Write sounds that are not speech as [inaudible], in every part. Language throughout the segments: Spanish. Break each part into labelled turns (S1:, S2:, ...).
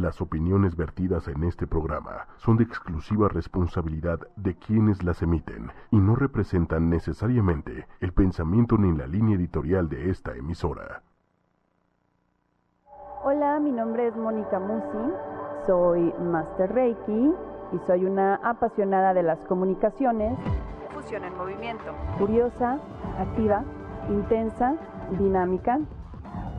S1: Las opiniones vertidas en este programa son de exclusiva responsabilidad de quienes las emiten y no representan necesariamente el pensamiento ni la línea editorial de esta emisora.
S2: Hola, mi nombre es Mónica Musi, soy Master Reiki y soy una apasionada de las comunicaciones. Fusión en movimiento. Curiosa, activa, intensa, dinámica,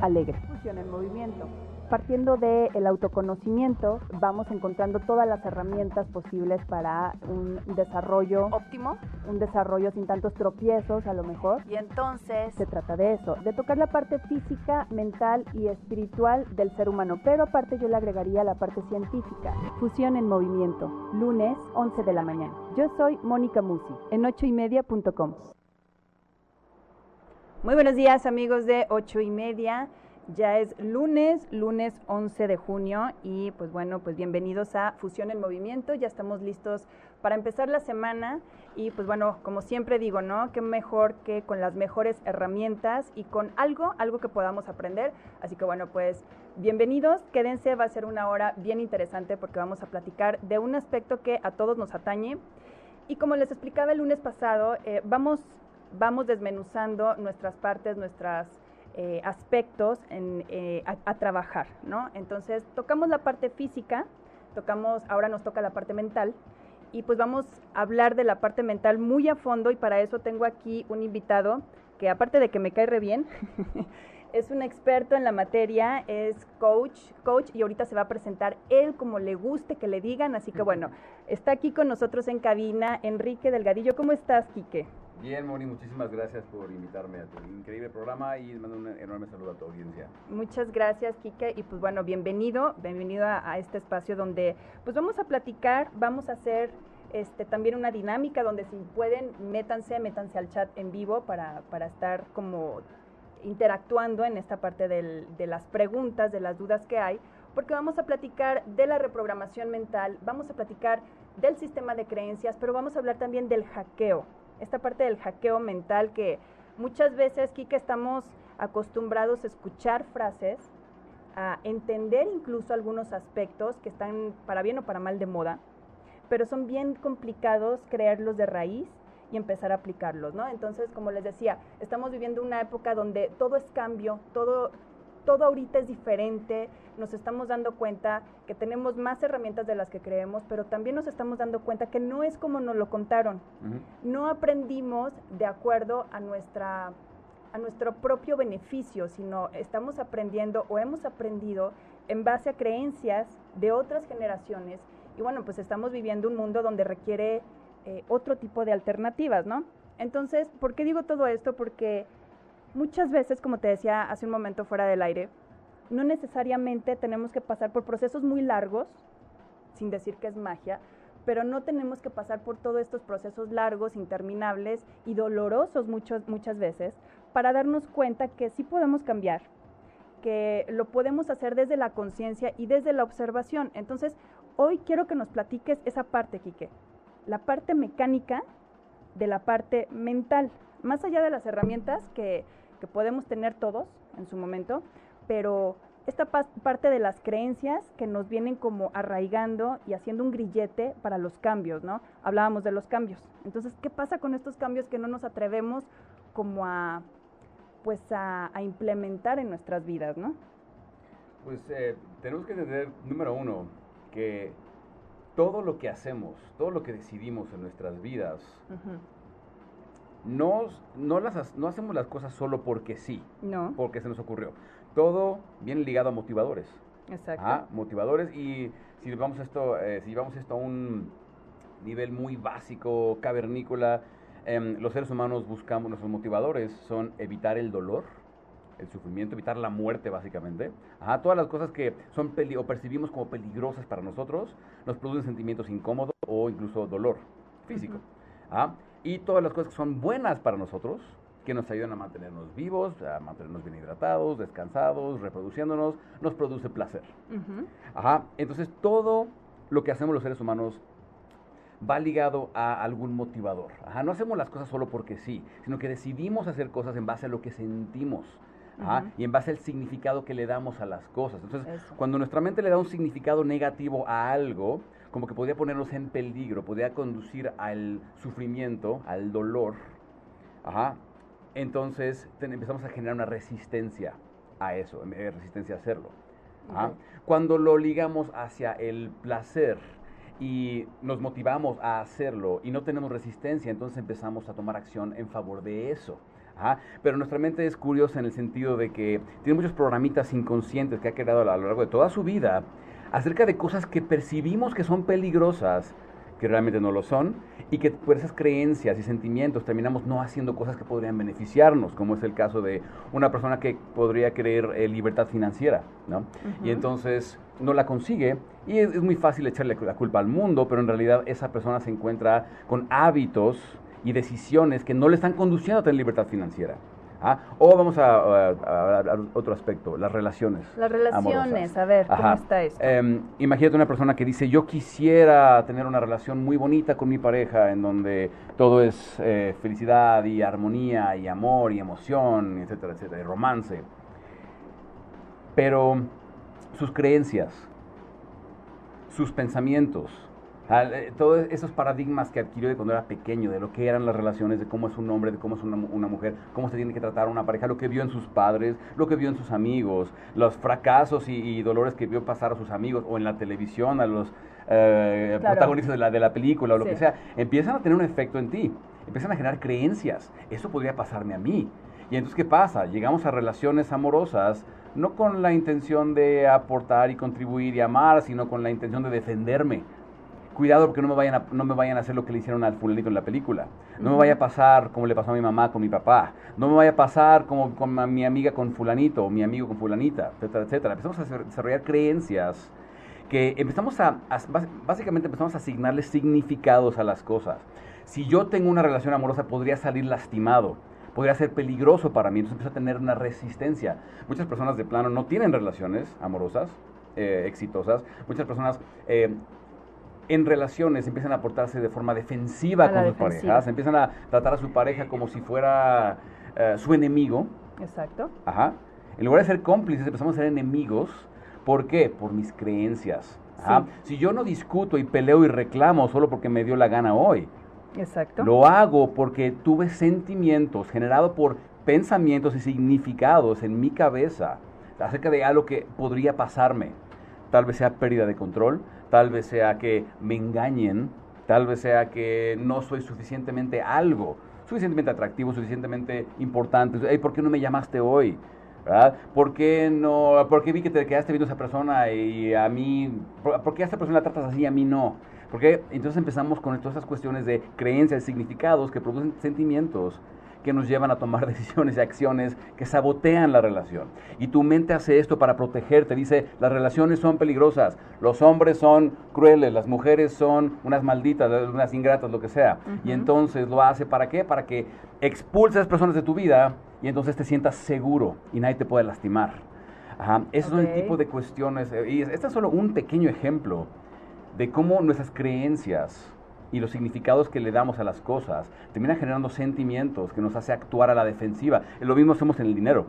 S2: alegre. Fusión en movimiento. Partiendo del autoconocimiento, vamos encontrando todas las herramientas posibles para un desarrollo óptimo, un desarrollo sin tantos tropiezos a lo mejor. Y entonces se trata de eso, de tocar la parte física, mental y espiritual del ser humano. Pero aparte yo le agregaría la parte científica. Fusión en movimiento, lunes 11 de la mañana. Yo soy Mónica Musi, en 8ymedia.com. Muy buenos días amigos de 8 y media. Ya es lunes, lunes 11 de junio y pues bueno, pues bienvenidos a Fusión en Movimiento. Ya estamos listos para empezar la semana y pues bueno, como siempre digo, ¿no? Qué mejor que con las mejores herramientas y con algo, algo que podamos aprender. Así que bueno, pues bienvenidos, quédense, va a ser una hora bien interesante porque vamos a platicar de un aspecto que a todos nos atañe. Y como les explicaba el lunes pasado, eh, vamos, vamos desmenuzando nuestras partes, nuestras eh, aspectos eh, a, trabajar, ¿no? Entonces, tocamos la parte física, tocamos, ahora nos toca la parte mental, y pues vamos a hablar de la parte mental muy a fondo, y para eso tengo aquí un invitado que aparte de que me cae re bien, [laughs] es un experto en la materia, es coach, coach, y ahorita se va a presentar él como le guste que le digan, así que bueno, está aquí con nosotros en cabina Enrique Delgadillo. ¿Cómo estás, Quique?
S3: Bien, Moni, muchísimas gracias por invitarme a tu increíble programa y mando un enorme saludo a tu audiencia.
S2: Muchas gracias, Kike, y pues bueno, bienvenido, bienvenido a, este espacio donde pues vamos a platicar, vamos a hacer este, también una dinámica donde si pueden, métanse, métanse al chat en vivo para, para estar como interactuando en esta parte del, de las preguntas, de las dudas que hay, porque vamos a platicar de la reprogramación mental, vamos a platicar del sistema de creencias, pero vamos a hablar también del hackeo esta parte del hackeo mental que muchas veces, Kike, estamos acostumbrados a escuchar frases, a entender incluso algunos aspectos que están para bien o para mal de moda, pero son bien complicados crearlos de raíz y empezar a aplicarlos, ¿no? Entonces, como les decía, estamos viviendo una época donde todo es cambio, todo todo ahorita es diferente, nos estamos dando cuenta que tenemos más herramientas de las que creemos, pero también nos estamos dando cuenta que no es como nos lo contaron. No aprendimos de acuerdo a nuestra a nuestro propio beneficio, sino estamos aprendiendo o hemos aprendido en base a creencias de otras generaciones y bueno, pues estamos viviendo un mundo donde requiere eh, otro tipo de alternativas, ¿no? Entonces, ¿por qué digo todo esto? Porque muchas veces, como te decía hace un momento fuera del aire, no necesariamente tenemos que pasar por procesos muy largos, sin decir que es magia, pero no tenemos que pasar por todos estos procesos largos, interminables y dolorosos muchas veces para darnos cuenta que sí podemos cambiar, que lo podemos hacer desde la conciencia y desde la observación. Entonces, hoy quiero que nos platiques esa parte, Quique, la parte mecánica de la parte mental, más allá de las herramientas que que podemos tener todos en su momento, pero esta parte de las creencias que nos vienen como arraigando y haciendo un grillete para los cambios, ¿no? Hablábamos de los cambios. Entonces, ¿qué pasa con estos cambios que no nos atrevemos como a, pues a, implementar en nuestras vidas, ¿no?
S3: Pues eh, tenemos que entender, número uno, que todo lo que hacemos, todo lo que decidimos en nuestras vidas, no, no, las, no hacemos las cosas solo porque sí, no. porque se nos ocurrió. Todo viene ligado a motivadores. Exacto. Ah, motivadores y si vamos esto, eh, si llevamos esto a un nivel muy básico, cavernícola, em, los seres humanos buscamos, nuestros motivadores son evitar el dolor, el sufrimiento, evitar la muerte básicamente. Ajá, todas las cosas que son peli o percibimos como peligrosas para nosotros nos producen sentimientos incómodos o incluso dolor físico. Uh y todas las cosas que son buenas para nosotros, que nos ayudan a mantenernos vivos, a mantenernos bien hidratados, descansados, reproduciéndonos, nos produce placer. Ajá, entonces todo lo que hacemos los seres humanos va ligado a algún motivador. Ajá, no hacemos las cosas solo porque sí, sino que decidimos hacer cosas en base a lo que sentimos. y en base al significado que le damos a las cosas. Entonces, cuando nuestra mente le da un significado negativo a algo, como que podría ponernos en peligro, podría conducir al sufrimiento, al dolor, entonces empezamos a generar una resistencia a eso, eh, resistencia a hacerlo. Cuando lo ligamos hacia el placer, y nos motivamos a hacerlo y no tenemos resistencia, entonces empezamos a tomar acción en favor de eso. Pero nuestra mente es curiosa en el sentido de que tiene muchos programitas inconscientes que ha creado a lo largo de toda su vida acerca de cosas que percibimos que son peligrosas, que realmente no lo son, y que por esas creencias y sentimientos terminamos no haciendo cosas que podrían beneficiarnos, como es el caso de una persona que podría querer eh, libertad financiera, ¿no? Y entonces no la consigue y es, muy fácil echarle la culpa al mundo, pero en realidad esa persona se encuentra con hábitos y decisiones que no le están conduciendo a tener libertad financiera. ¿Ah? O vamos a, otro aspecto, las relaciones.
S2: Las relaciones, a ver, ¿cómo está esto?
S3: Em, imagínate una persona que dice, yo quisiera tener una relación muy bonita con mi pareja, en donde todo es eh, felicidad y armonía y amor y emoción, etcétera, etcétera, y romance. Pero sus creencias, sus pensamientos, todos esos paradigmas que adquirió de cuando era pequeño, de lo que eran las relaciones, de cómo es un hombre, de cómo es una, mujer, cómo se tiene que tratar a una pareja, lo que vio en sus padres, lo que vio en sus amigos, los fracasos y, dolores que vio pasar a sus amigos o en la televisión, a los eh, protagonistas de la, de la película o lo que sea, empiezan a tener un efecto en ti, empiezan a generar creencias. Eso podría pasarme a mí. Y entonces, ¿qué pasa? Llegamos a relaciones amorosas no con la intención de aportar y contribuir y amar, sino con la intención de defenderme cuidado porque no me vayan a, no me vayan a hacer lo que le hicieron al fulanito en la película. No me vaya a pasar como le pasó a mi mamá con mi papá. No me vaya a pasar como con mi amiga con fulanito o mi amigo con fulanita, etcétera, etcétera. Empezamos a desarrollar creencias que empezamos a, básicamente empezamos a asignarle significados a las cosas. Si yo tengo una relación amorosa podría salir lastimado podría ser peligroso para mí, entonces empiezo a tener una resistencia. Muchas personas de plano no tienen relaciones amorosas eh, exitosas, muchas personas eh, en relaciones empiezan a portarse de forma defensiva con sus parejas, empiezan a tratar a su pareja como si fuera eh, su enemigo.
S2: Exacto.
S3: Ajá. En lugar de ser cómplices, empezamos a ser enemigos. ¿Por qué? Por mis creencias. Si yo no discuto y peleo y reclamo solo porque me dio la gana hoy,
S2: Exacto.
S3: lo hago porque tuve sentimientos generados por pensamientos y significados en mi cabeza acerca de algo que podría pasarme. Tal vez sea pérdida de control, tal vez sea que me engañen, tal vez sea que no soy suficientemente algo, suficientemente atractivo, suficientemente importante. ¿Por qué no me llamaste hoy? ¿verdad? ¿Por qué no? ¿Por qué vi que te quedaste viendo a esa persona y a mí? ¿Por, qué a esta persona la tratas así y a mí no? Porque entonces empezamos con todas esas cuestiones de creencias, significados que producen sentimientos que nos llevan a tomar [laughs] decisiones y acciones que sabotean la relación. Y tu mente hace esto para protegerte, dice, las relaciones son peligrosas, los hombres son crueles, las mujeres son unas malditas, unas ingratas, lo que sea. Y entonces lo hace para qué? Para que expulses a las personas de tu vida y entonces te sientas seguro y nadie te puede lastimar. Ajá. Esos son el tipo de cuestiones. Eh, y este es solo un pequeño ejemplo de cómo nuestras creencias y los significados que le damos a las cosas terminan generando sentimientos que nos hace actuar a la defensiva. Lo mismo hacemos en el dinero.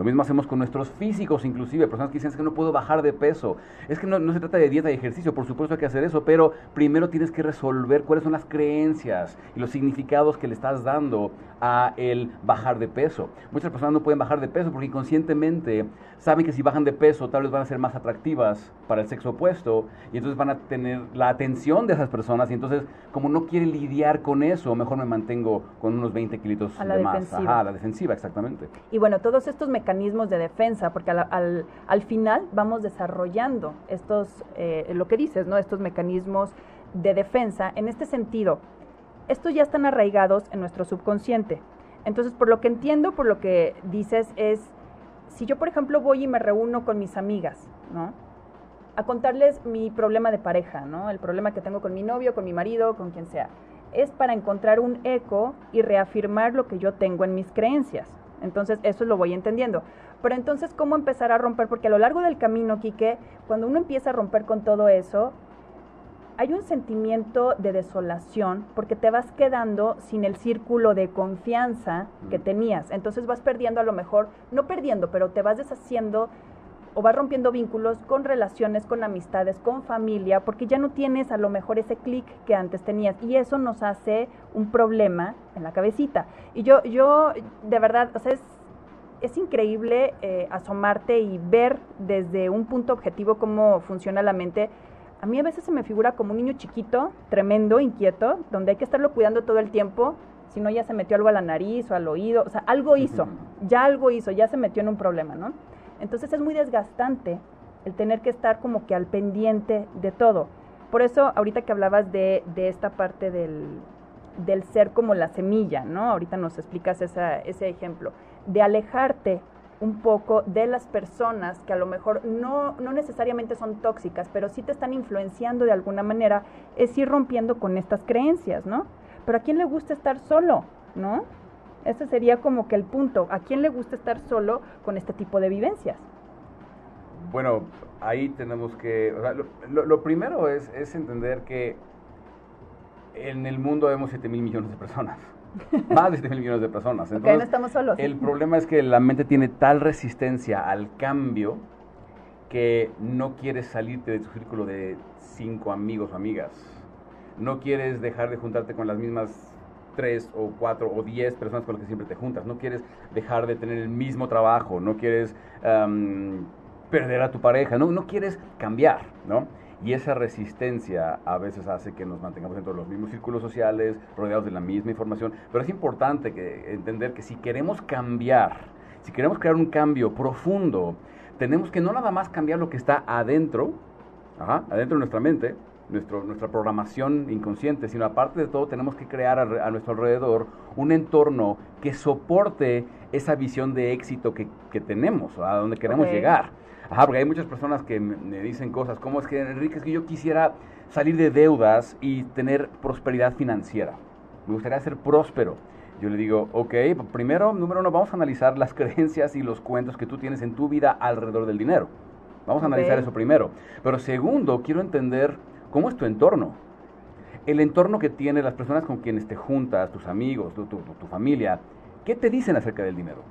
S3: Lo mismo hacemos con nuestros físicos, inclusive, personas que dicen que no puedo bajar de peso. Es que no, se trata de dieta y ejercicio, por supuesto hay que hacer eso, pero primero tienes que resolver cuáles son las creencias y los significados que le estás dando a el bajar de peso. Muchas personas no pueden bajar de peso porque inconscientemente saben que si bajan de peso tal vez van a ser más atractivas para el sexo opuesto y entonces van a tener la atención de esas personas y entonces como no quieren lidiar con eso, mejor me mantengo con unos 20 kilitos
S2: de
S3: más. Ajá, a la defensiva, exactamente.
S2: Y bueno, todos estos mecanismos de defensa, porque al, al, final vamos desarrollando estos, eh, lo que dices, ¿no? Estos mecanismos de defensa en este sentido. Estos ya están arraigados en nuestro subconsciente. Entonces, por lo que entiendo, por lo que dices, es si yo, por ejemplo, voy y me reúno con mis amigas, ¿no? A contarles mi problema de pareja, ¿no? El problema que tengo con mi novio, con mi marido, con quien sea. Es para encontrar un eco y reafirmar lo que yo tengo en mis creencias. Entonces, eso lo voy entendiendo. Pero entonces, ¿cómo empezar a romper? Porque a lo largo del camino, Quique, cuando uno empieza a romper con todo eso, hay un sentimiento de desolación porque te vas quedando sin el círculo de confianza que tenías. Entonces vas perdiendo a lo mejor, no perdiendo, pero te vas deshaciendo o vas rompiendo vínculos con relaciones, con amistades, con familia, porque ya no tienes a lo mejor ese clic que antes tenías y eso nos hace un problema en la cabecita. Y yo, yo de verdad, o sea, es, es increíble eh, asomarte y ver desde un punto objetivo cómo funciona la mente. A mí a veces se me figura como un niño chiquito, tremendo, inquieto, donde hay que estarlo cuidando todo el tiempo, si no ya se metió algo a la nariz o al oído, o sea, algo hizo, ya algo hizo, ya se metió en un problema, ¿no? Entonces es muy desgastante el tener que estar como que al pendiente de todo. Por eso, ahorita que hablabas de, esta parte del, ser como la semilla, ¿no? Ahorita nos explicas ese ejemplo, de alejarte un poco de las personas que a lo mejor no, no necesariamente son tóxicas, pero sí te están influenciando de alguna manera, es ir rompiendo con estas creencias, ¿no? Pero ¿a quién le gusta estar solo, ¿no? Ese sería como que el punto. ¿A quién le gusta estar solo con este tipo de vivencias?
S3: Bueno, ahí tenemos que... lo, primero es, entender que en el mundo vemos 7 mil millones de personas. [laughs] Más de 7 mil millones de personas.
S2: Entonces, no estamos solos.
S3: El problema es que la mente tiene tal resistencia al cambio que no quieres salirte de tu círculo de cinco amigos o amigas. No quieres dejar de juntarte con las mismas tres o cuatro o diez personas con las que siempre te juntas. No quieres dejar de tener el mismo trabajo, no quieres perder a tu pareja, no, no quieres cambiar, ¿no? Y esa resistencia a veces hace que nos mantengamos dentro de los mismos círculos sociales, rodeados de la misma información. Pero es importante que, entender que si queremos cambiar, si queremos crear un cambio profundo, tenemos que no nada más cambiar lo que está adentro, adentro de nuestra mente, nuestro, nuestra programación inconsciente, sino aparte de todo tenemos que crear a, nuestro alrededor un entorno que soporte esa visión de éxito que, que tenemos, a donde queremos llegar. Ajá, porque hay muchas personas que me dicen cosas como es que Enrique, es que yo quisiera salir de deudas y tener prosperidad financiera. Me gustaría ser próspero. Yo le digo, ok, primero, número uno, vamos a analizar las [laughs] creencias y los cuentos que tú tienes en tu vida alrededor del dinero. Vamos a analizar eso primero. Pero segundo, quiero entender ¿Cómo es tu entorno? El entorno que tiene las personas con quienes te juntas, tus amigos, tu, familia, ¿qué te dicen acerca del dinero?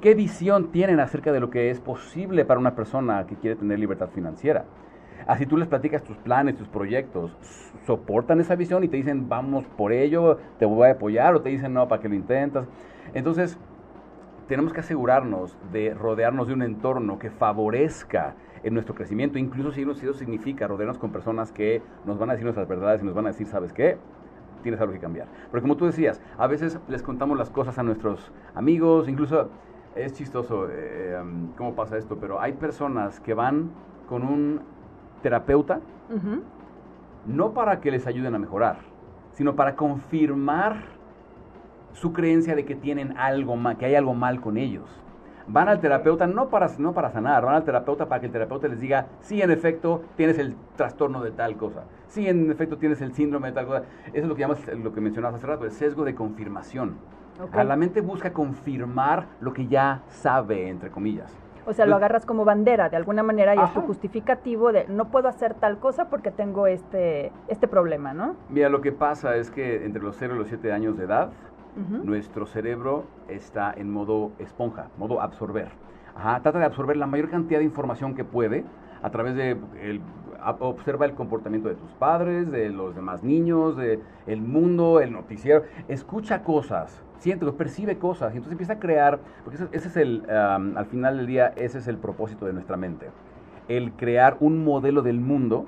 S3: ¿Qué visión tienen acerca de lo que es posible para una persona que quiere tener libertad financiera? Así tú les platicas tus planes, tus proyectos, soportan esa visión y te dicen, vamos por ello, te voy a apoyar, o te dicen, no, para que lo intentas. Entonces, tenemos que asegurarnos de rodearnos de un entorno que favorezca en nuestro crecimiento, incluso si eso significa rodearnos con personas que nos van a decir nuestras verdades y nos van a decir, ¿sabes qué? Tienes algo que cambiar. Porque como tú decías, a veces les contamos las cosas a nuestros amigos, incluso es chistoso eh, um, cómo pasa esto, pero hay personas que van con un terapeuta, no para que les ayuden a mejorar, sino para confirmar su creencia de que tienen algo mal, que hay algo mal con ellos van al terapeuta no para, no para sanar, van al terapeuta para que el terapeuta les diga, sí, en efecto, tienes el trastorno de tal cosa, sí, en efecto, tienes el síndrome de tal cosa. Eso es lo que llamas, lo que mencionabas hace rato, el sesgo de confirmación. la mente busca confirmar lo que ya sabe, entre comillas.
S2: O sea, lo agarras como bandera, de alguna manera, y es tu justificativo de no puedo hacer tal cosa porque tengo este, este problema, ¿no?
S3: Mira, lo que pasa es que entre los 0 y los 7 años de edad, nuestro cerebro está en modo esponja, modo absorber. trata de absorber la mayor cantidad de información que puede a través de observa el comportamiento de tus padres, de los demás niños, de el mundo, el noticiero, escucha cosas, siente, percibe cosas y entonces empieza a crear, porque ese, es el, al final del día, ese es el propósito de nuestra mente, el crear un modelo del mundo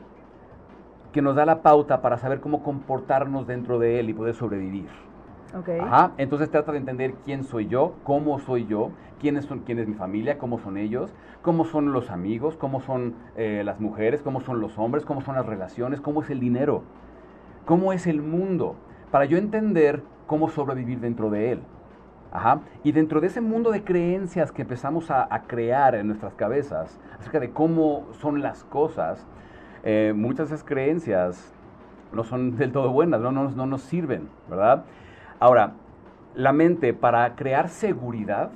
S3: que nos da la pauta para saber cómo comportarnos dentro de él y poder sobrevivir. Ajá, entonces trata de entender quién soy yo, cómo soy yo, quiénes son, quién es mi familia, cómo son ellos, cómo son los amigos, cómo son eh, las mujeres, cómo son los hombres, cómo son las relaciones, cómo es el dinero, cómo es el mundo, para yo entender cómo sobrevivir dentro de él. Ajá. Y dentro de ese mundo de creencias que empezamos a, crear en nuestras cabezas acerca de cómo son las cosas, eh, muchas de esas creencias no son del todo buenas, no, no, no nos sirven, ¿verdad? Ahora, la mente para crear seguridad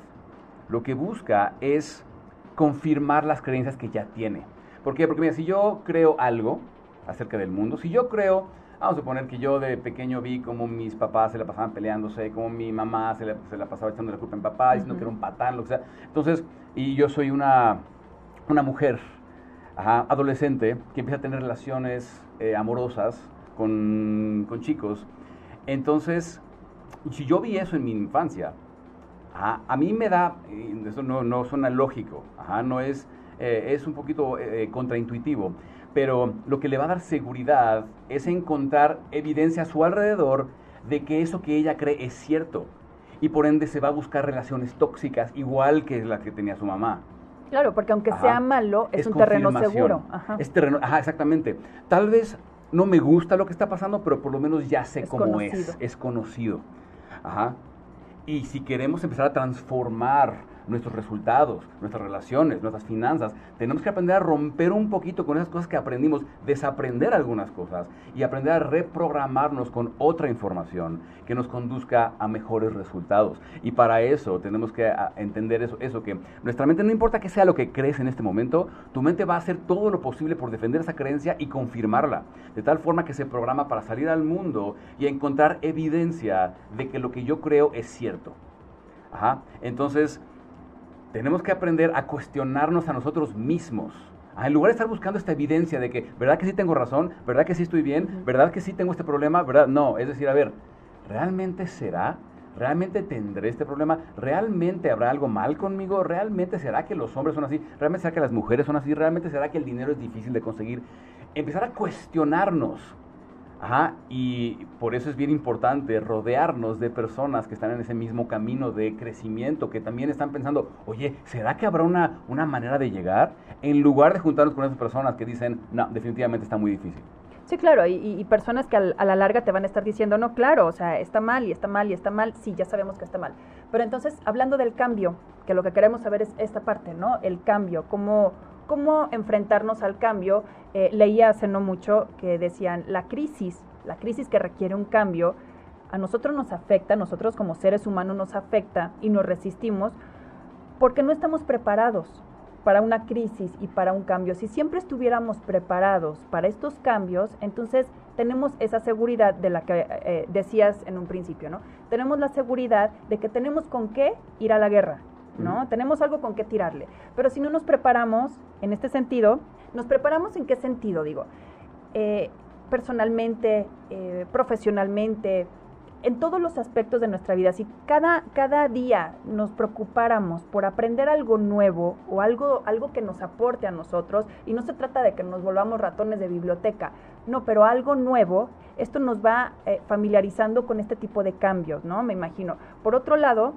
S3: lo que busca es confirmar las creencias que ya tiene. ¿Por qué? Porque mira, si yo creo algo acerca del mundo. Si yo creo, vamos a suponer que yo de pequeño vi como mis papás se la pasaban peleándose, como mi mamá se la, se la pasaba echando la culpa en papá, diciendo que era un patán, lo que sea. Entonces, y yo soy una, una mujer adolescente que empieza a tener relaciones eh, amorosas con, con chicos. Entonces, si yo vi eso en mi infancia, a mí me da, eso no, no suena lógico, no es, eh, es un poquito eh, contraintuitivo, pero lo que le va a dar seguridad es encontrar evidencia a su alrededor de que eso que ella cree es cierto. Y por ende se va a buscar relaciones tóxicas igual que la que tenía su mamá.
S2: Claro, porque aunque sea malo, es, un terreno seguro.
S3: Es terreno, ajá, exactamente. Tal vez no me gusta lo que está pasando, pero por lo menos ya sé cómo es. Es conocido. Ajá. Y si queremos empezar a transformar nuestros resultados, nuestras relaciones, nuestras finanzas. Tenemos que aprender a romper un poquito con esas cosas que aprendimos, desaprender algunas cosas y aprender a reprogramarnos con otra información que nos conduzca a mejores resultados. Y para eso tenemos que entender eso, eso que nuestra mente, no importa que sea lo que crees en este momento, tu mente va a hacer todo lo posible por defender esa creencia y confirmarla, de tal forma que se programa para salir al mundo y encontrar evidencia de que lo que yo creo es cierto. Ajá. Entonces, tenemos que aprender a cuestionarnos a nosotros mismos. Ah, en lugar de estar buscando esta evidencia de que, ¿verdad que sí tengo razón? ¿Verdad que sí estoy bien? ¿Verdad que sí tengo este problema? ¿Verdad? No, es decir, a ver, ¿realmente será? ¿Realmente tendré este problema? ¿Realmente habrá algo mal conmigo? ¿Realmente será que los hombres son así? ¿Realmente será que las mujeres son así? ¿Realmente será que el dinero es difícil de conseguir? Empezar a cuestionarnos Ajá, y por eso es bien importante rodearnos de personas que están en ese mismo camino de crecimiento, que también están pensando, oye, ¿será que habrá una, una manera de llegar? En lugar de juntarnos con esas personas que dicen, no, definitivamente está muy difícil.
S2: Sí, claro, y, personas que a la larga te van a estar diciendo, no, claro, o sea, está mal y está mal y está mal, sí, ya sabemos que está mal. Pero entonces, hablando del cambio, que lo que queremos saber es esta parte, ¿no? El cambio, cómo cómo enfrentarnos al cambio. Eh, leía hace no mucho que decían, la crisis, la crisis que requiere un cambio, a nosotros nos afecta, nosotros como seres humanos nos afecta y nos resistimos porque no estamos preparados para una crisis y para un cambio. Si siempre estuviéramos preparados para estos cambios, entonces tenemos esa seguridad de la que eh, decías en un principio, ¿no? Tenemos la seguridad de que tenemos con qué ir a la guerra, ¿no? Tenemos algo con qué tirarle. Pero si no nos preparamos en este sentido, ¿nos preparamos en qué sentido? Digo, eh, personalmente, eh, profesionalmente, en todos los aspectos de nuestra vida. Si cada, cada día nos preocupáramos por aprender algo nuevo o algo, algo que nos aporte a nosotros, y no se trata de que nos volvamos ratones de biblioteca, no, pero algo nuevo, esto nos va eh, familiarizando con este tipo de cambios, ¿no? Me imagino. Por otro lado,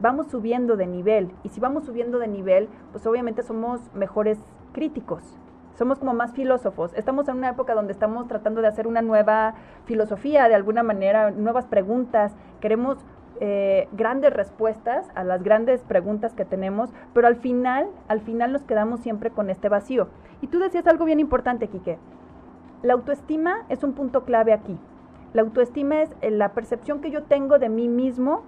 S2: vamos subiendo de nivel. Y si vamos subiendo de nivel, pues obviamente somos mejores críticos. Somos como más filósofos. Estamos en una época donde estamos tratando de hacer una nueva filosofía, de alguna manera, nuevas preguntas. Queremos eh, grandes respuestas a las grandes preguntas que tenemos, pero al final, al final nos quedamos siempre con este vacío. Y tú decías algo bien importante, Quique. La autoestima es un punto clave aquí. La autoestima es eh, la percepción que yo tengo de mí mismo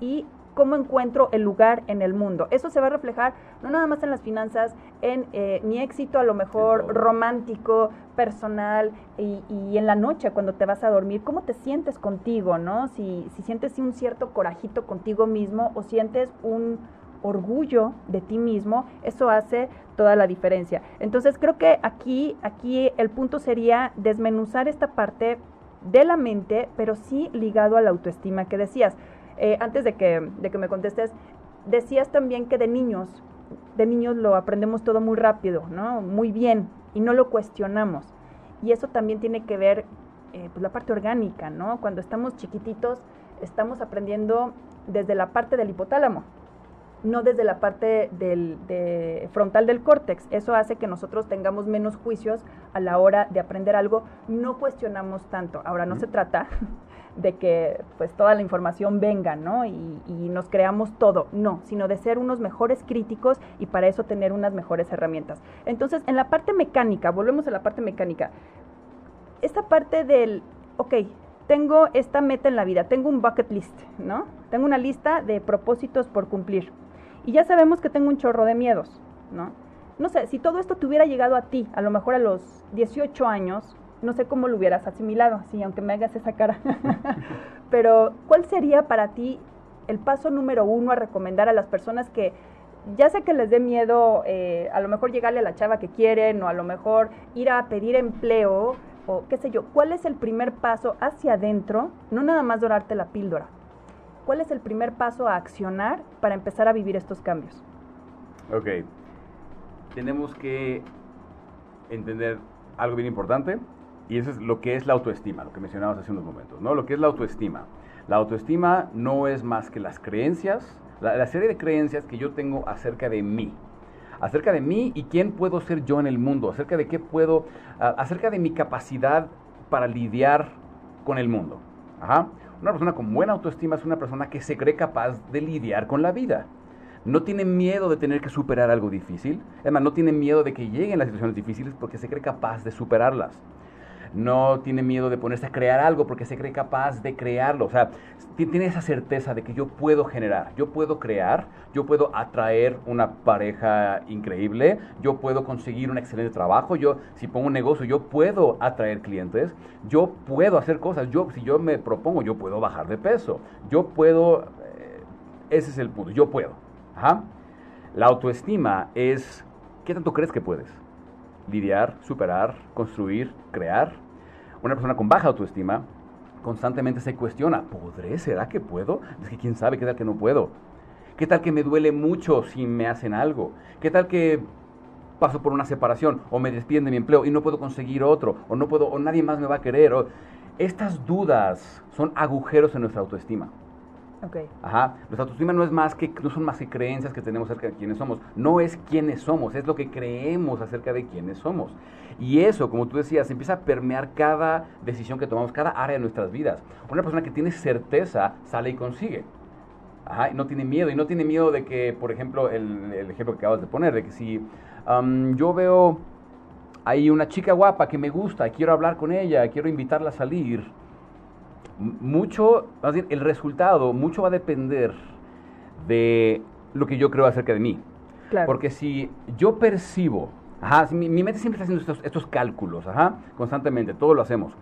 S2: y cómo encuentro el lugar en el mundo. Eso se va a reflejar no nada más en las finanzas, en eh, mi éxito a lo mejor romántico, personal y, en la noche cuando te vas a dormir, cómo te sientes contigo, ¿no? Si, si sientes un cierto corajito contigo mismo o sientes un orgullo de ti mismo, eso hace toda la diferencia. Entonces creo que aquí, aquí el punto sería desmenuzar esta parte de la mente, pero sí ligado a la autoestima que decías. Eh, antes de que, de que me contestes, decías también que de niños, de niños lo aprendemos todo muy rápido, ¿no? Muy bien, y no lo cuestionamos. Y eso también tiene que ver, eh, pues la parte orgánica, ¿no? Cuando estamos chiquititos, estamos aprendiendo desde la parte del hipotálamo, no desde la parte del, de frontal del córtex. Eso hace que nosotros tengamos menos juicios a la hora de aprender algo, no cuestionamos tanto. Ahora, no se trata de que pues toda la información venga, ¿no? Y, nos creamos todo, no, sino de ser unos mejores críticos y para eso tener unas mejores herramientas. Entonces, en la parte mecánica, volvemos a la parte mecánica, esta parte del, ok, tengo esta meta en la vida, tengo un bucket list, ¿no? Tengo una lista de propósitos por cumplir. Y ya sabemos que tengo un chorro de miedos, ¿no? no sé, si todo esto te hubiera llegado a ti, a lo mejor a los 18 años, no sé cómo lo hubieras asimilado, así, aunque me hagas esa cara. [laughs] Pero, ¿cuál sería para ti el paso número uno a recomendar a las personas que ya sé que les dé miedo eh, a lo mejor llegarle a la chava que quieren o a lo mejor ir a pedir empleo o qué sé yo, ¿cuál es el primer paso hacia adentro? No nada más dorarte la píldora. ¿Cuál es el primer paso a accionar para empezar a vivir estos cambios?
S3: Ok. Tenemos que entender algo bien importante y eso es lo que es la autoestima, lo que mencionabas hace unos momentos, ¿no? Lo que es la autoestima. La autoestima no es más que las creencias, la, serie de creencias que yo tengo acerca de mí, acerca de mí y quién puedo ser yo en el mundo, acerca de qué puedo, acerca de mi capacidad para lidiar con el mundo. Una persona con buena autoestima es una persona que se cree capaz de lidiar con la vida. No tiene miedo de tener que superar algo difícil. Además, no tiene miedo de que lleguen las situaciones difíciles porque se cree capaz de superarlas no tiene miedo de ponerse a crear algo porque se cree capaz de crearlo. O sea, tiene esa certeza de que yo puedo generar, yo puedo crear, yo puedo atraer una pareja increíble, yo puedo conseguir un excelente trabajo, yo si pongo un negocio, yo puedo atraer clientes, yo puedo hacer cosas, yo si yo me propongo, yo puedo bajar de peso, yo puedo, eh, ese es el punto, yo puedo. La autoestima es, ¿qué tanto crees que puedes? Lidiar, superar, construir, crear. Una persona con baja autoestima constantemente se cuestiona, ¿podré? ¿Será que puedo? Es que quién sabe qué tal que no puedo. ¿Qué tal que me duele mucho si me hacen algo? ¿Qué tal que paso por una separación o me despiden de mi empleo y no puedo conseguir otro o no puedo o nadie más me va a querer? Estas dudas son agujeros en nuestra autoestima.
S2: Okay.
S3: Ajá. Nuestra autoestima no es más que, no son más que creencias que tenemos acerca de quiénes somos. No es quiénes somos, es lo que creemos acerca de quiénes somos. Y eso, como tú decías, empieza a permear cada decisión que tomamos, cada área de nuestras vidas. Una persona que tiene certeza sale y consigue. Ajá, y no tiene miedo. Y no tiene miedo de que, por ejemplo, el, ejemplo que acabas de poner, de que si yo veo ahí una chica guapa que me gusta, quiero hablar con ella, quiero invitarla a salir, mucho, más bien, el resultado, mucho va a depender de lo que yo creo acerca de mí. Porque si yo percibo, ajá, mi, mente siempre está haciendo estos, estos cálculos, ajá, constantemente, todo lo hacemos.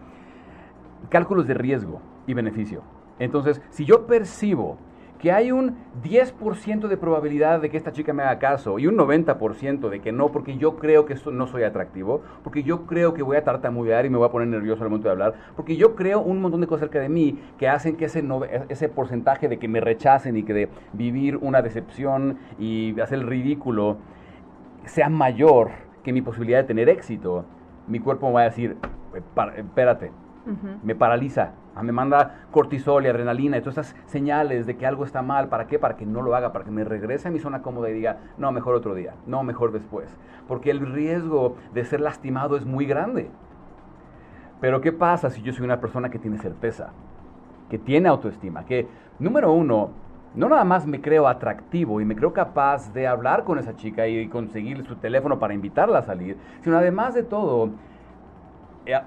S3: Cálculos de riesgo y beneficio. Entonces, si yo percibo que hay un 10% de probabilidad de que esta chica me haga caso y un 90% de que no, porque yo creo que esto no soy atractivo, porque yo creo que voy a tartamudear y me voy a poner nervioso al momento de hablar, porque yo creo un montón de cosas acerca de mí que hacen que ese, ese porcentaje de que me rechacen y que de vivir una decepción y hacer el ridículo sea mayor que mi posibilidad de tener éxito, mi cuerpo me va a decir, espérate, me paraliza, me manda cortisol y adrenalina y todas esas señales de que algo está mal. ¿Para qué? Para que no lo haga, para que me regrese a mi zona cómoda y diga, no, mejor otro día, no, mejor después. Porque el riesgo de ser lastimado es muy grande. Pero ¿qué pasa si yo soy una persona que tiene certeza, que tiene autoestima, que, número uno, no nada más me creo atractivo y me creo capaz de hablar con esa chica y conseguir su teléfono para invitarla a salir, sino además de todo,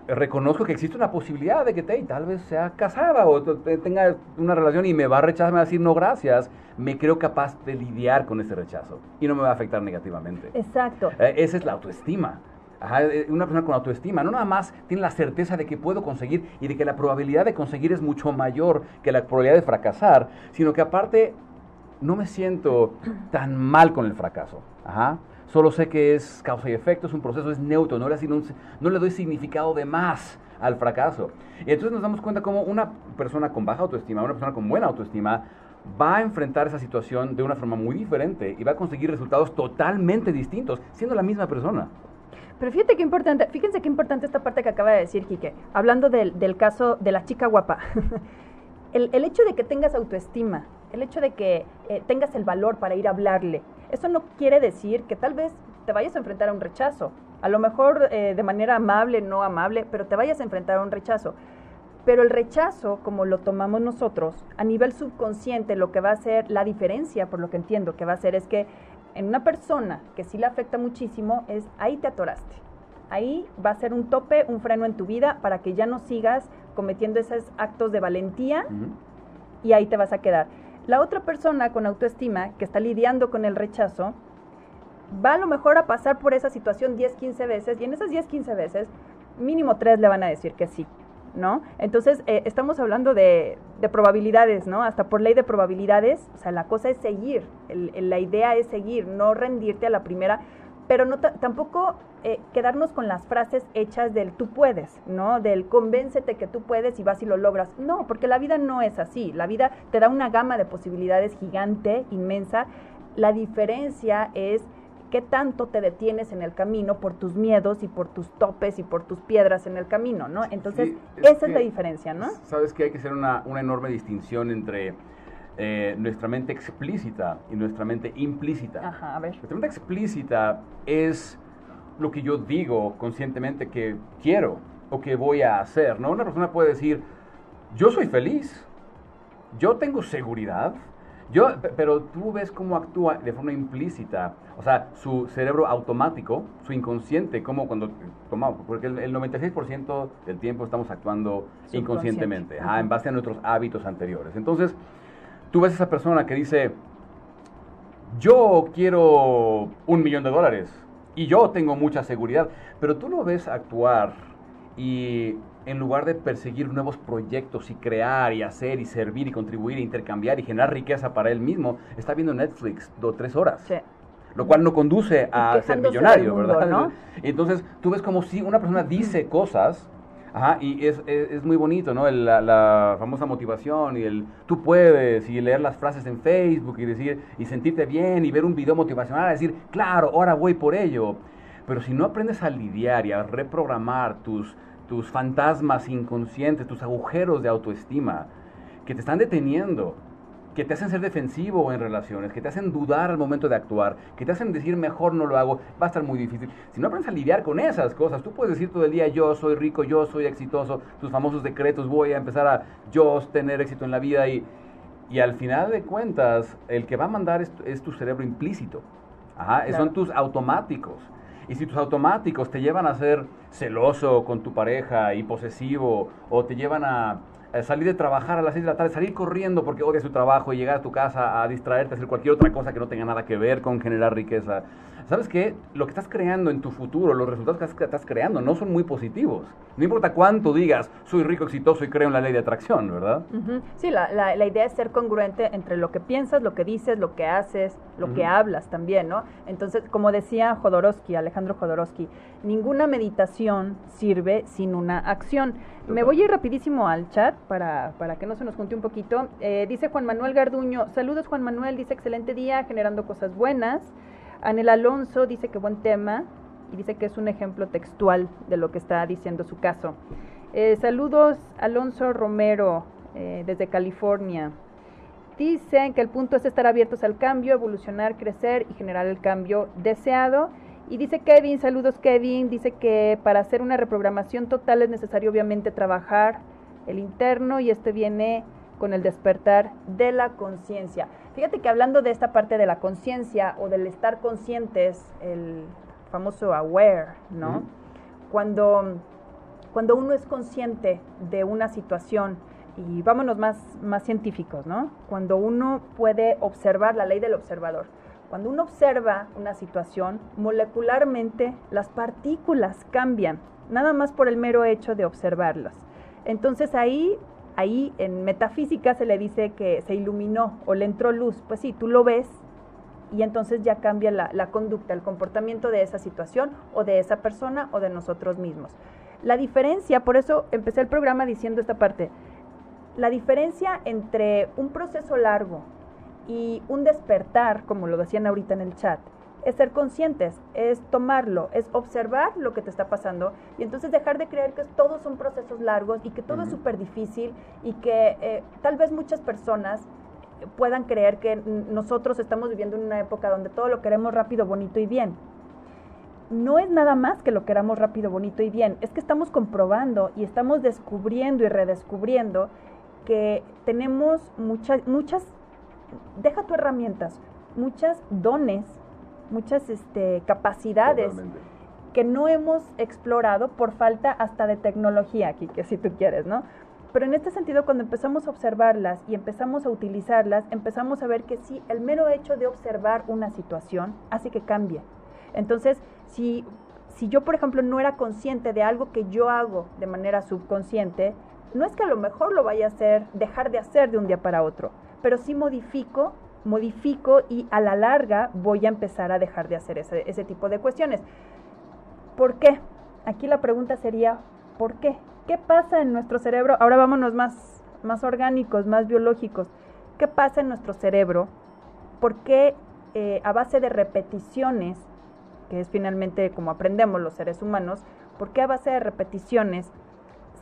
S3: reconozco que existe una posibilidad de que tal vez sea casada o tenga una relación y me va a rechazar, me va a decir no gracias, me creo capaz de lidiar con ese rechazo y no me va a afectar negativamente.
S2: Exacto.
S3: Eh, esa es la autoestima. Eh, una persona con autoestima no nada más tiene la certeza de que puedo conseguir y de que la probabilidad de conseguir es mucho mayor que la probabilidad de fracasar, sino que aparte no me siento tan mal con el fracaso. Ajá. Solo sé que es causa y efecto, es un proceso, es neutro, no le, doy significado de más al fracaso. Y entonces nos damos cuenta cómo una persona con baja autoestima, una persona con buena autoestima, va a enfrentar esa situación de una forma muy diferente y va a conseguir resultados totalmente distintos, siendo la misma persona.
S2: Pero fíjate qué importante, fíjense qué importante esta parte que acaba de decir Quique, hablando del, caso de la chica guapa. [laughs] el, hecho de que tengas autoestima, el hecho de que eh, tengas el valor para ir a hablarle, eso no quiere decir que tal vez te vayas a enfrentar a un rechazo. A lo mejor eh, de manera amable, no amable, pero te vayas a enfrentar a un rechazo. Pero el rechazo, como lo tomamos nosotros, a nivel subconsciente, lo que va a hacer la diferencia, por lo que entiendo que va a hacer, es que en una persona que sí le afecta muchísimo, es ahí te atoraste. Ahí va a ser un tope, un freno en tu vida para que ya no sigas cometiendo esos actos de valentía y ahí te vas a quedar. La otra persona con autoestima que está lidiando con el rechazo, va a lo mejor a pasar por esa situación 10, 15 veces y en esas 10, 15 veces mínimo 3 le van a decir que sí. ¿No? Entonces, eh, estamos hablando de, probabilidades, ¿no? Hasta por ley de probabilidades, o sea, la cosa es seguir, la idea es seguir, no rendirte a la primera, pero no tampoco eh, quedarnos con las frases hechas del tú puedes, ¿no? Del convéncete que tú puedes y vas y lo logras. No, porque la vida no es así. La vida te da una gama de posibilidades gigante, inmensa. La diferencia es qué tanto te detienes en el camino por tus miedos y por tus topes y por tus piedras en el camino, ¿no? Entonces, esa es la diferencia, ¿no?
S3: Sabes que hay que hacer una, una enorme distinción entre eh, nuestra mente explícita y nuestra mente implícita.
S2: Ajá, a ver.
S3: Nuestra mente explícita es lo que yo digo conscientemente que quiero o que voy a hacer, ¿no? Una persona puede decir, yo soy feliz, yo tengo seguridad, yo, pero tú ves cómo actúa de forma implícita, o sea, su cerebro automático, su inconsciente, como cuando tomamos, porque el, 96% del tiempo estamos actuando inconscientemente, en base a nuestros hábitos anteriores. Entonces, tú ves a esa persona que dice, yo quiero un millón de dólares y yo tengo mucha seguridad, pero tú lo ves actuar y en lugar de perseguir nuevos proyectos y crear y hacer y servir y contribuir e intercambiar y generar riqueza para él mismo, está viendo Netflix dos tres horas. Sí. Lo cual no conduce a ser millonario, ¿verdad? ¿no? [laughs] Entonces, tú ves como si una persona dice cosas Ajá, y es, es, muy bonito, ¿no? la, famosa motivación y el tú puedes y leer las frases en Facebook y decir y sentirte bien y ver un video motivacional, decir, claro, ahora voy por ello. Pero si no aprendes a lidiar y a reprogramar tus, tus fantasmas inconscientes, tus agujeros de autoestima que te están deteniendo que te hacen ser defensivo en relaciones, que te hacen dudar al momento de actuar, que te hacen decir mejor no lo hago, va a estar muy difícil. Si no aprendes a lidiar con esas cosas, tú puedes decir todo el día yo soy rico, yo soy exitoso, tus famosos decretos, voy a empezar a yo tener éxito en la vida y, y al final de cuentas el que va a mandar es, tu cerebro implícito, Ajá, son tus automáticos. Y si tus automáticos te llevan a ser celoso con tu pareja y posesivo o te llevan a eh, salir de trabajar a las 6 de la tarde, salir corriendo porque odias tu trabajo y llegar a tu casa a distraerte, a hacer cualquier otra cosa que no tenga nada que ver con generar riqueza. ¿Sabes qué? Lo que estás creando en tu futuro, los resultados que estás creando no son muy positivos. No importa cuánto digas, soy rico, exitoso y creo en la ley de atracción, ¿verdad?
S2: Sí, la, la, idea es ser congruente entre lo que piensas, lo que dices, lo que haces, lo que hablas también, ¿no? Entonces, como decía Jodorowsky, Alejandro Jodorowsky, ninguna meditación sirve sin una acción. Me voy a ir rapidísimo al chat para, para que no se nos junte un poquito. Eh, dice Juan Manuel Garduño, saludos Juan Manuel, dice excelente día, generando cosas buenas. Anel Alonso dice que buen tema y dice que es un ejemplo textual de lo que está diciendo su caso. Eh, saludos Alonso Romero eh, desde California. Dicen que el punto es estar abiertos al cambio, evolucionar, crecer y generar el cambio deseado. Y dice Kevin, saludos Kevin, dice que para hacer una reprogramación total es necesario obviamente trabajar el interno y este viene con el despertar de la conciencia. Fíjate que hablando de esta parte de la conciencia o del estar conscientes, el famoso aware, ¿no? Cuando, cuando uno es consciente de una situación, y vámonos más, más científicos, ¿no? Cuando uno puede observar la ley del observador. Cuando uno observa una situación, molecularmente las partículas cambian, nada más por el mero hecho de observarlas. Entonces ahí ahí en metafísica se le dice que se iluminó o le entró luz. Pues sí, tú lo ves y entonces ya cambia la, conducta, el comportamiento de esa situación o de esa persona o de nosotros mismos. La diferencia, por eso empecé el programa diciendo esta parte, la diferencia entre un proceso largo y un despertar, como lo decían ahorita en el chat, es ser conscientes, es tomarlo, es observar lo que te está pasando y entonces dejar de creer que todos son procesos largos y que todo es súper difícil y que eh, tal vez muchas personas puedan creer que nosotros estamos viviendo en una época donde todo lo queremos rápido, bonito y bien. No es nada más que lo queramos rápido, bonito y bien, es que estamos comprobando y estamos descubriendo y redescubriendo que tenemos muchas, muchas, deja tu herramientas, muchas dones muchas este, capacidades que no hemos explorado por falta hasta de tecnología, aquí, que si tú quieres, ¿no? Pero en este sentido, cuando empezamos a observarlas y empezamos a utilizarlas, empezamos a ver que sí, el mero hecho de observar una situación hace que cambie. Entonces, si, si yo, por ejemplo, no era consciente de algo que yo hago de manera subconsciente, no es que a lo mejor lo vaya a hacer, dejar de hacer de un día para otro, pero sí modifico, modifico y a la larga voy a empezar a dejar de hacer ese, ese tipo de cuestiones. ¿Por qué? Aquí la pregunta sería, ¿por qué? ¿Qué pasa en nuestro cerebro? Ahora vámonos más, más orgánicos, más biológicos. ¿Qué pasa en nuestro cerebro? ¿Por qué eh, a base de repeticiones, que es finalmente como aprendemos los seres humanos, por qué a base de repeticiones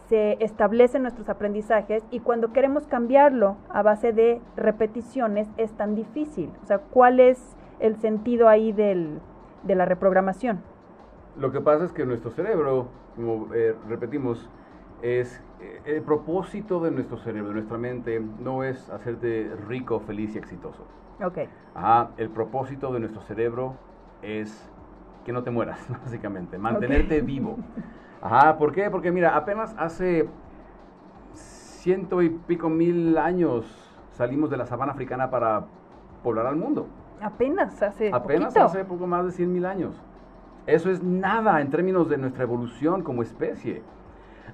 S2: se establecen nuestros aprendizajes y cuando queremos cambiarlo a base de repeticiones es tan difícil? O sea, ¿cuál es el sentido ahí del, de la reprogramación?
S3: Lo que pasa es que nuestro cerebro, como eh, repetimos, es eh, el propósito de nuestro cerebro, de nuestra mente, no es hacerte rico, feliz y exitoso.
S2: Ok.
S3: Ajá, el propósito de nuestro cerebro es que no te mueras, [laughs] básicamente, mantenerte vivo. [laughs] Ajá, ¿por qué? Porque mira, apenas hace ciento y pico mil años salimos de la sabana africana para poblar al mundo.
S2: Apenas hace
S3: Apenas hace poco más de cien mil años. Eso es nada en términos de nuestra evolución como especie.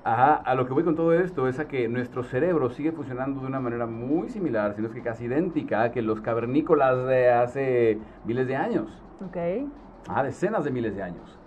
S3: Ajá, a lo que voy con todo esto es a que nuestro cerebro sigue funcionando de una manera muy similar, sino es que casi idéntica, que los cavernícolas de hace miles de años.
S2: Ok.
S3: Ah, decenas de miles de años.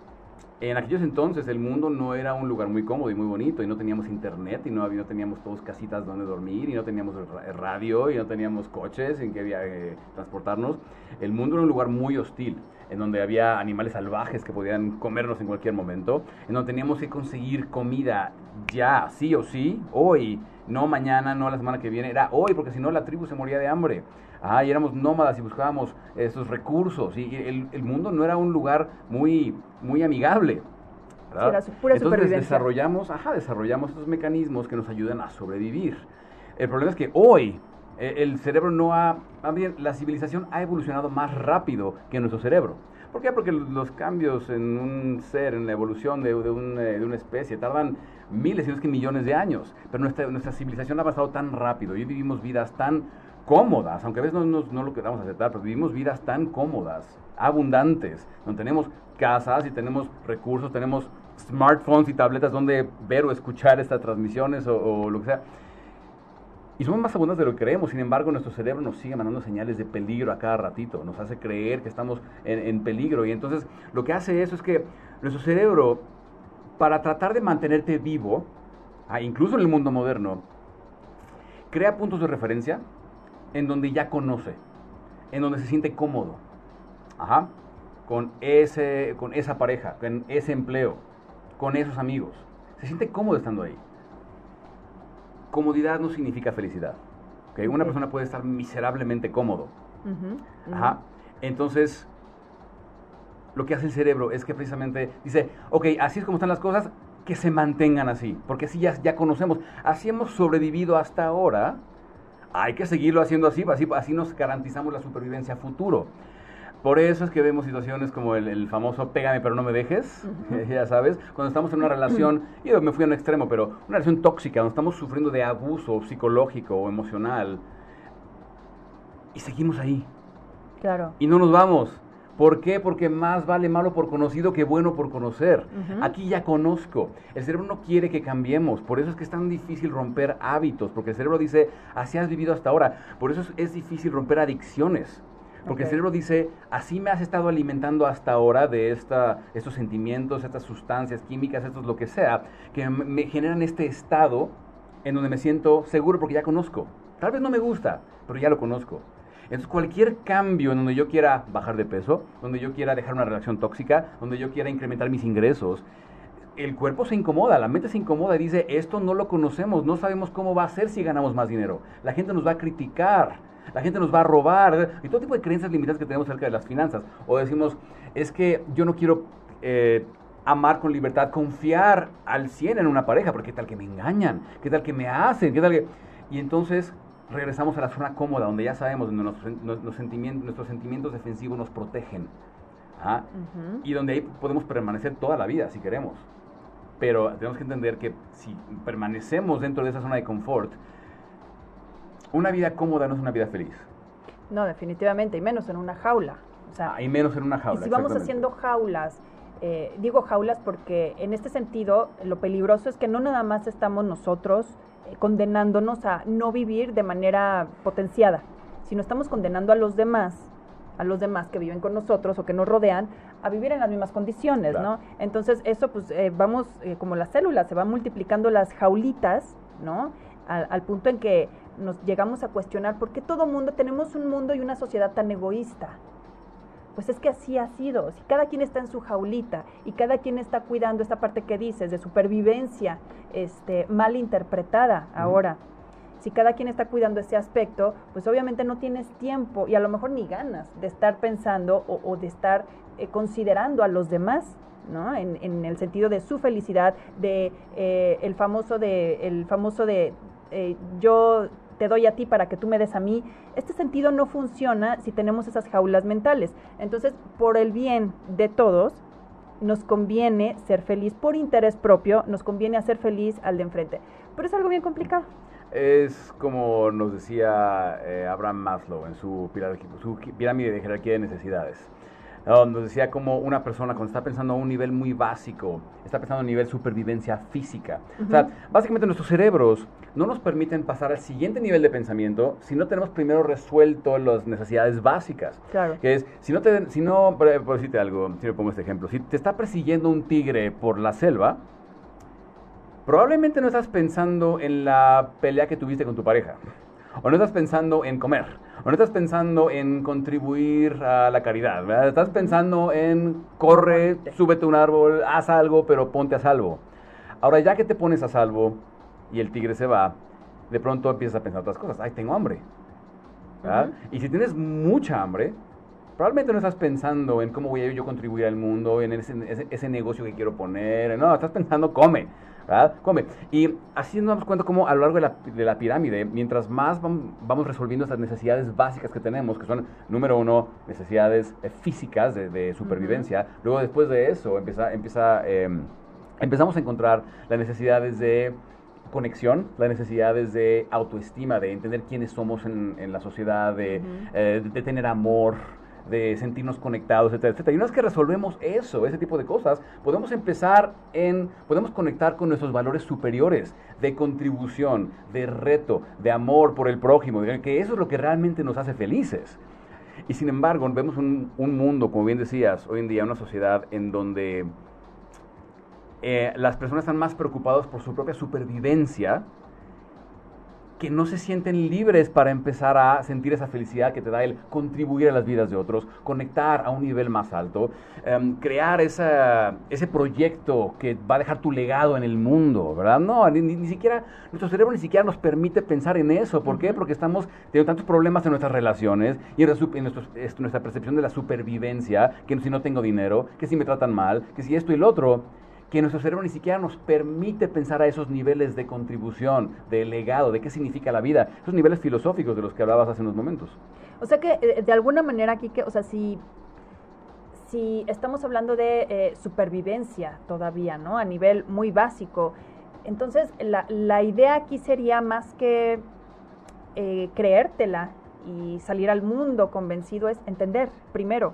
S3: En aquellos entonces el mundo no era un lugar muy cómodo y muy bonito y no teníamos internet y no, había, no teníamos todos casitas donde dormir y no teníamos radio y no teníamos coches en que había que transportarnos. El mundo era un lugar muy hostil en donde había animales salvajes que podían comernos en cualquier momento, en donde teníamos que conseguir comida ya, sí o sí, hoy, no mañana, no la semana que viene, era hoy, porque si no la tribu se moría de hambre. Ah, y éramos nómadas y buscábamos esos recursos. Y el, mundo no era un lugar muy, muy amigable.
S2: Era su pura
S3: Entonces desarrollamos, ajá, desarrollamos estos mecanismos que nos ayudan a sobrevivir. El problema es que hoy eh, el cerebro no ha, bien, la civilización ha evolucionado más rápido que nuestro cerebro. ¿Por qué? Porque los cambios en un ser, en la evolución de, de, un, eh, de una especie, tardan miles, si no es que millones de años. Pero nuestra, nuestra civilización ha avanzado tan rápido y vivimos vidas tan cómodas, aunque a veces no, lo queramos aceptar, pero vivimos vidas tan cómodas, abundantes, donde tenemos casas y tenemos recursos, tenemos smartphones y tabletas donde ver o escuchar estas transmisiones o lo que sea. Y somos más abundantes de lo que creemos, sin embargo nuestro cerebro nos sigue mandando señales de peligro a cada ratito, nos hace creer que estamos en, peligro. Y entonces lo que hace eso es que nuestro cerebro, para tratar de mantenerte vivo, ah, incluso en el mundo moderno, crea puntos de referencia en donde ya conoce, en donde se siente cómodo, Ajá, con, ese, con esa pareja, con ese empleo, con esos amigos. Se siente cómodo estando ahí comodidad no significa felicidad. ¿okay? Una persona puede estar miserablemente cómodo. Ajá. Entonces, lo que hace el cerebro es que precisamente dice, ok, así es como están las cosas, que se mantengan así, porque así ya, ya conocemos, así hemos sobrevivido hasta ahora, hay que seguirlo haciendo así, así, así nos garantizamos la supervivencia futuro. Por eso es que vemos situaciones como el, famoso pégame pero no me dejes, [laughs] ya sabes, cuando estamos en una relación, [clears throat] y me fui a un extremo, pero una relación tóxica, donde estamos sufriendo de abuso psicológico o emocional, y seguimos ahí.
S2: Claro.
S3: Y no nos vamos. ¿Por qué? Porque más vale malo por conocido que bueno por conocer. Aquí ya conozco. El cerebro no quiere que cambiemos. Por eso es que es tan difícil romper hábitos. Porque el cerebro dice, así has vivido hasta ahora. Por eso es difícil romper adicciones. Porque el cerebro dice, así me has estado alimentando hasta ahora de esta, estos sentimientos, estas sustancias químicas, esto es lo que sea, que me generan este estado en donde me siento seguro porque ya conozco. Tal vez no me gusta, pero ya lo conozco. Entonces cualquier cambio en donde yo quiera bajar de peso, donde yo quiera dejar una relación tóxica, donde yo quiera incrementar mis ingresos, el cuerpo se incomoda, la mente se incomoda y dice, esto no lo conocemos, no sabemos cómo va a ser si ganamos más dinero. La gente nos va a criticar la gente nos va a robar, y todo tipo de creencias limitadas que tenemos acerca de las finanzas. O decimos, es que yo no quiero eh, amar con libertad, confiar al 100 en una pareja, porque qué tal que me engañan, qué tal que me hacen, qué tal que... Y entonces regresamos a la zona cómoda, donde ya sabemos, donde nuestros, sentimientos, nuestros sentimientos defensivos nos protegen. ¿ah? Y donde ahí podemos permanecer toda la vida, si queremos. Pero tenemos que entender que si permanecemos dentro de esa zona de confort, una vida cómoda no es una vida feliz.
S2: No, definitivamente, y menos en una jaula. O sea,
S3: hay menos en una jaula.
S2: Y si vamos haciendo jaulas, eh, digo jaulas porque en este sentido lo peligroso es que no nada más estamos nosotros condenándonos a no vivir de manera potenciada, sino estamos condenando a los demás a los demás que viven con nosotros o que nos rodean a vivir en las mismas condiciones, ¿no? Entonces eso pues eh, vamos como las células, se van multiplicando las jaulitas, ¿no? al, punto en que nos llegamos a cuestionar por qué todo mundo, tenemos un mundo y una sociedad tan egoísta. Pues es que así ha sido. Si cada quien está en su jaulita y cada quien está cuidando esta parte que dices de supervivencia este, mal interpretada ahora, si cada quien está cuidando ese aspecto, pues obviamente no tienes tiempo y a lo mejor ni ganas de estar pensando o, de estar eh, considerando a los demás. ¿no? En, el sentido de su felicidad, de eh, el famoso de el famoso de eh, yo te doy a ti para que tú me des a mí, este sentido no funciona si tenemos esas jaulas mentales. Entonces, por el bien de todos, nos conviene ser feliz por interés propio, nos conviene hacer feliz al de enfrente. Pero es algo bien complicado.
S3: Es como nos decía eh, Abraham Maslow en su pirámide de jerarquía de necesidades donde decía como una persona cuando está pensando a un nivel muy básico, está pensando a un nivel supervivencia física. O sea, básicamente nuestros cerebros no nos permiten pasar al siguiente nivel de pensamiento si no tenemos primero resuelto las necesidades básicas.
S2: Claro.
S3: Que es, si no, te, si no por, decirte algo, si me pongo este ejemplo, si te está persiguiendo un tigre por la selva, probablemente no estás pensando en la pelea que tuviste con tu pareja. O no estás pensando en comer o no estás pensando en contribuir a la caridad, ¿verdad? Estás pensando en corre, súbete un árbol, haz algo, pero ponte a salvo. Ahora, ya que te pones a salvo y el tigre se va, de pronto empiezas a pensar otras cosas. Ay, tengo hambre. Y si tienes mucha hambre, probablemente no estás pensando en cómo voy a yo contribuir al mundo, en ese, ese negocio que quiero poner. No, estás pensando, come. Come. Y así nos damos cuenta cómo a lo largo de la, de la pirámide, mientras más vamos resolviendo estas necesidades básicas que tenemos, que son, número uno, necesidades eh, físicas de, supervivencia, luego después de eso empieza, empieza, em, empezamos a encontrar las necesidades de conexión, las necesidades de autoestima, de entender quiénes somos en, la sociedad, de, eh, de tener amor, de sentirnos conectados, etcétera, etcétera. Y una vez que resolvemos eso, ese tipo de cosas, podemos empezar en, podemos conectar con nuestros valores superiores de contribución, de reto, de amor por el prójimo, que eso es lo que realmente nos hace felices. Y sin embargo, vemos un, mundo, como bien decías, hoy en día, una sociedad en donde eh, las personas están más preocupadas por su propia supervivencia que no se sienten libres para empezar a sentir esa felicidad que te da el contribuir a las vidas de otros, conectar a un nivel más alto, em, crear esa, ese proyecto que va a dejar tu legado en el mundo, ¿verdad? No, ni, siquiera, nuestro cerebro ni siquiera nos permite pensar en eso. ¿Por qué? Porque estamos teniendo tantos problemas en nuestras relaciones y en, nuestra percepción de la supervivencia, que si no tengo dinero, que si me tratan mal, que si esto y lo otro que nuestro cerebro ni siquiera nos permite pensar a esos niveles de contribución, de legado, de qué significa la vida, esos niveles filosóficos de los que hablabas hace unos momentos.
S2: O sea que eh, de alguna manera aquí, que, o sea, si, si estamos hablando de eh, supervivencia todavía, ¿no? A nivel muy básico, entonces la, la idea aquí sería más que eh, creértela y salir al mundo convencido es entender primero.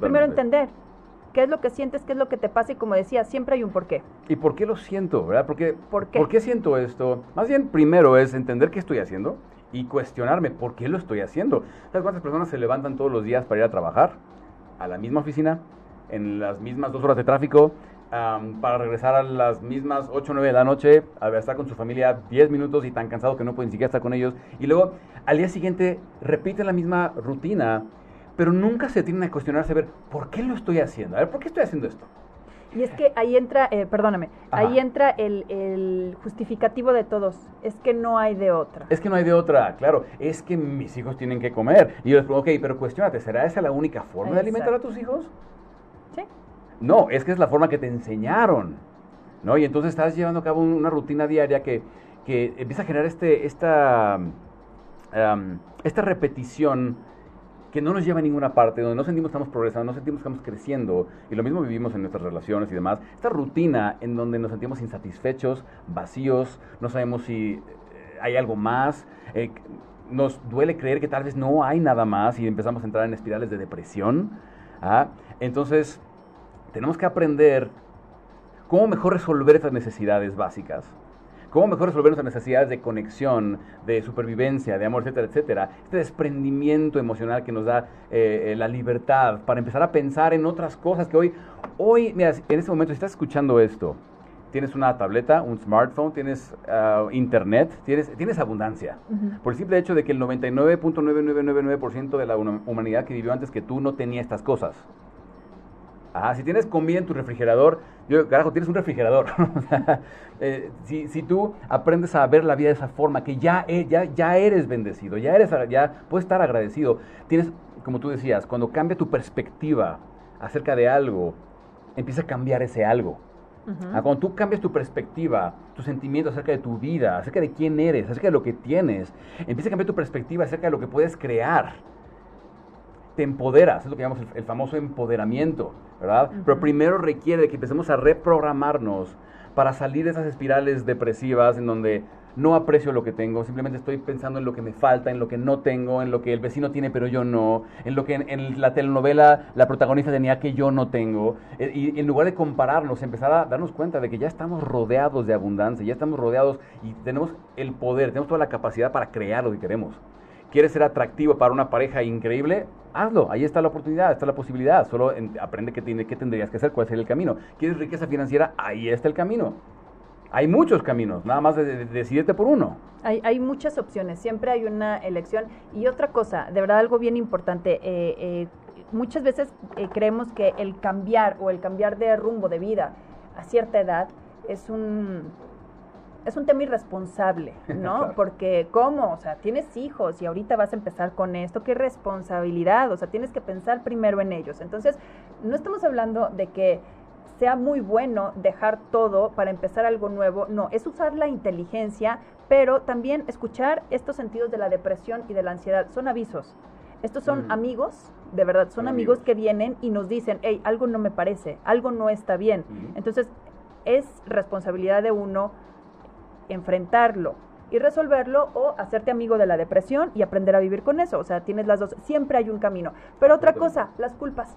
S2: Primero entender qué es lo que sientes, qué es lo que te pasa y como decía, siempre hay un porqué.
S3: ¿Y por qué lo siento? ¿verdad? Porque, ¿Por qué? ¿Por qué siento esto? Más bien, primero es entender qué estoy haciendo y cuestionarme por qué lo estoy haciendo. ¿Sabes cuántas personas se levantan todos los días para ir a trabajar? A la misma oficina, en las mismas dos horas de tráfico, para regresar a las mismas 8 o 9 de la noche, a estar con su familia 10 minutos y tan cansado que no pueden ni siquiera estar con ellos. Y luego al día siguiente repiten la misma rutina pero nunca se tienen a cuestionarse, a ver, ¿por qué lo estoy haciendo? A ver, ¿por qué estoy haciendo esto?
S2: Y es que ahí entra, eh, perdóname, ahí entra el, justificativo de todos. Es que no hay de otra.
S3: Es que no hay de otra, claro. Es que mis hijos tienen que comer. Y yo les pregunto, ok, pero cuestionate, ¿será esa la única forma de alimentar a tus hijos?
S2: Sí.
S3: No, es que es la forma que te enseñaron. ¿No? Y entonces estás llevando a cabo una rutina diaria que, que empieza a generar este, esta, esta repetición que no nos lleva a ninguna parte, donde no sentimos que estamos progresando, no sentimos que estamos creciendo, y lo mismo vivimos en nuestras relaciones y demás, esta rutina en donde nos sentimos insatisfechos, vacíos, no sabemos si eh, hay algo más, eh, nos duele creer que tal vez no hay nada más y empezamos a entrar en espirales de depresión. ¿ah? Entonces, tenemos que aprender cómo mejor resolver estas necesidades básicas. Cómo mejor resolver nuestras necesidades de conexión, de supervivencia, de amor, etcétera, etcétera. Este desprendimiento emocional que nos da eh, eh, la libertad para empezar a pensar en otras cosas que hoy, hoy, mira, en este momento, si estás escuchando esto, tienes una tableta, un smartphone, tienes ah, internet, tienes, tienes abundancia. Por el simple hecho de que el 99.9999% de la humanidad que vivió antes que tú no tenía estas cosas. Ah, si tienes comida en tu refrigerador, yo, carajo, tienes un refrigerador. [laughs] Eh, si, si, tú aprendes a ver la vida de esa forma, que ya, e, ya, ya eres bendecido, ya, eres, ya puedes estar agradecido, tienes, como tú decías, cuando cambia tu perspectiva acerca de algo, empieza a cambiar ese algo. Ah, cuando tú cambias tu perspectiva, tu sentimiento acerca de tu vida, acerca de quién eres, acerca de lo que tienes, empieza a cambiar tu perspectiva acerca de lo que puedes crear te empoderas, es lo que llamamos el, famoso empoderamiento, ¿verdad? Pero primero requiere que empecemos a reprogramarnos para salir de esas espirales depresivas en donde no aprecio lo que tengo, simplemente estoy pensando en lo que me falta, en lo que no tengo, en lo que el vecino tiene pero yo no, en lo que en, la telenovela la protagonista tenía que yo no tengo, eh, y en lugar de compararnos, empezar a darnos cuenta de que ya estamos rodeados de abundancia, ya estamos rodeados y tenemos el poder, tenemos toda la capacidad para crear lo que queremos. ¿Quieres ser atractivo para una pareja increíble? Hazlo, ahí está la oportunidad, está la posibilidad. Solo aprende qué, tiene, qué tendrías que hacer, cuál sería el camino. ¿Quieres riqueza financiera? Ahí está el camino. Hay muchos caminos, nada más de, decidirte por uno.
S2: Hay, hay, muchas opciones, siempre hay una elección. Y otra cosa, de verdad algo bien importante, eh, eh, muchas veces eh, creemos que el cambiar o el cambiar de rumbo de vida a cierta edad es un es un tema irresponsable, [laughs] ¿no? Porque, ¿cómo? O sea, tienes hijos y ahorita vas a empezar con esto, qué responsabilidad, o sea, tienes que pensar primero en ellos. Entonces, no estamos hablando de que sea muy bueno dejar todo para empezar algo nuevo, no, es usar la inteligencia, pero también escuchar estos sentidos de la depresión y de la ansiedad, son avisos. Estos son amigos, de verdad, son, amigos, que vienen y nos dicen, hey, algo no me parece, algo no está bien. Entonces, es responsabilidad de uno enfrentarlo y resolverlo o hacerte amigo de la depresión y aprender a vivir con eso. O sea, tienes las dos, siempre hay un camino. Pero otra cosa, las culpas.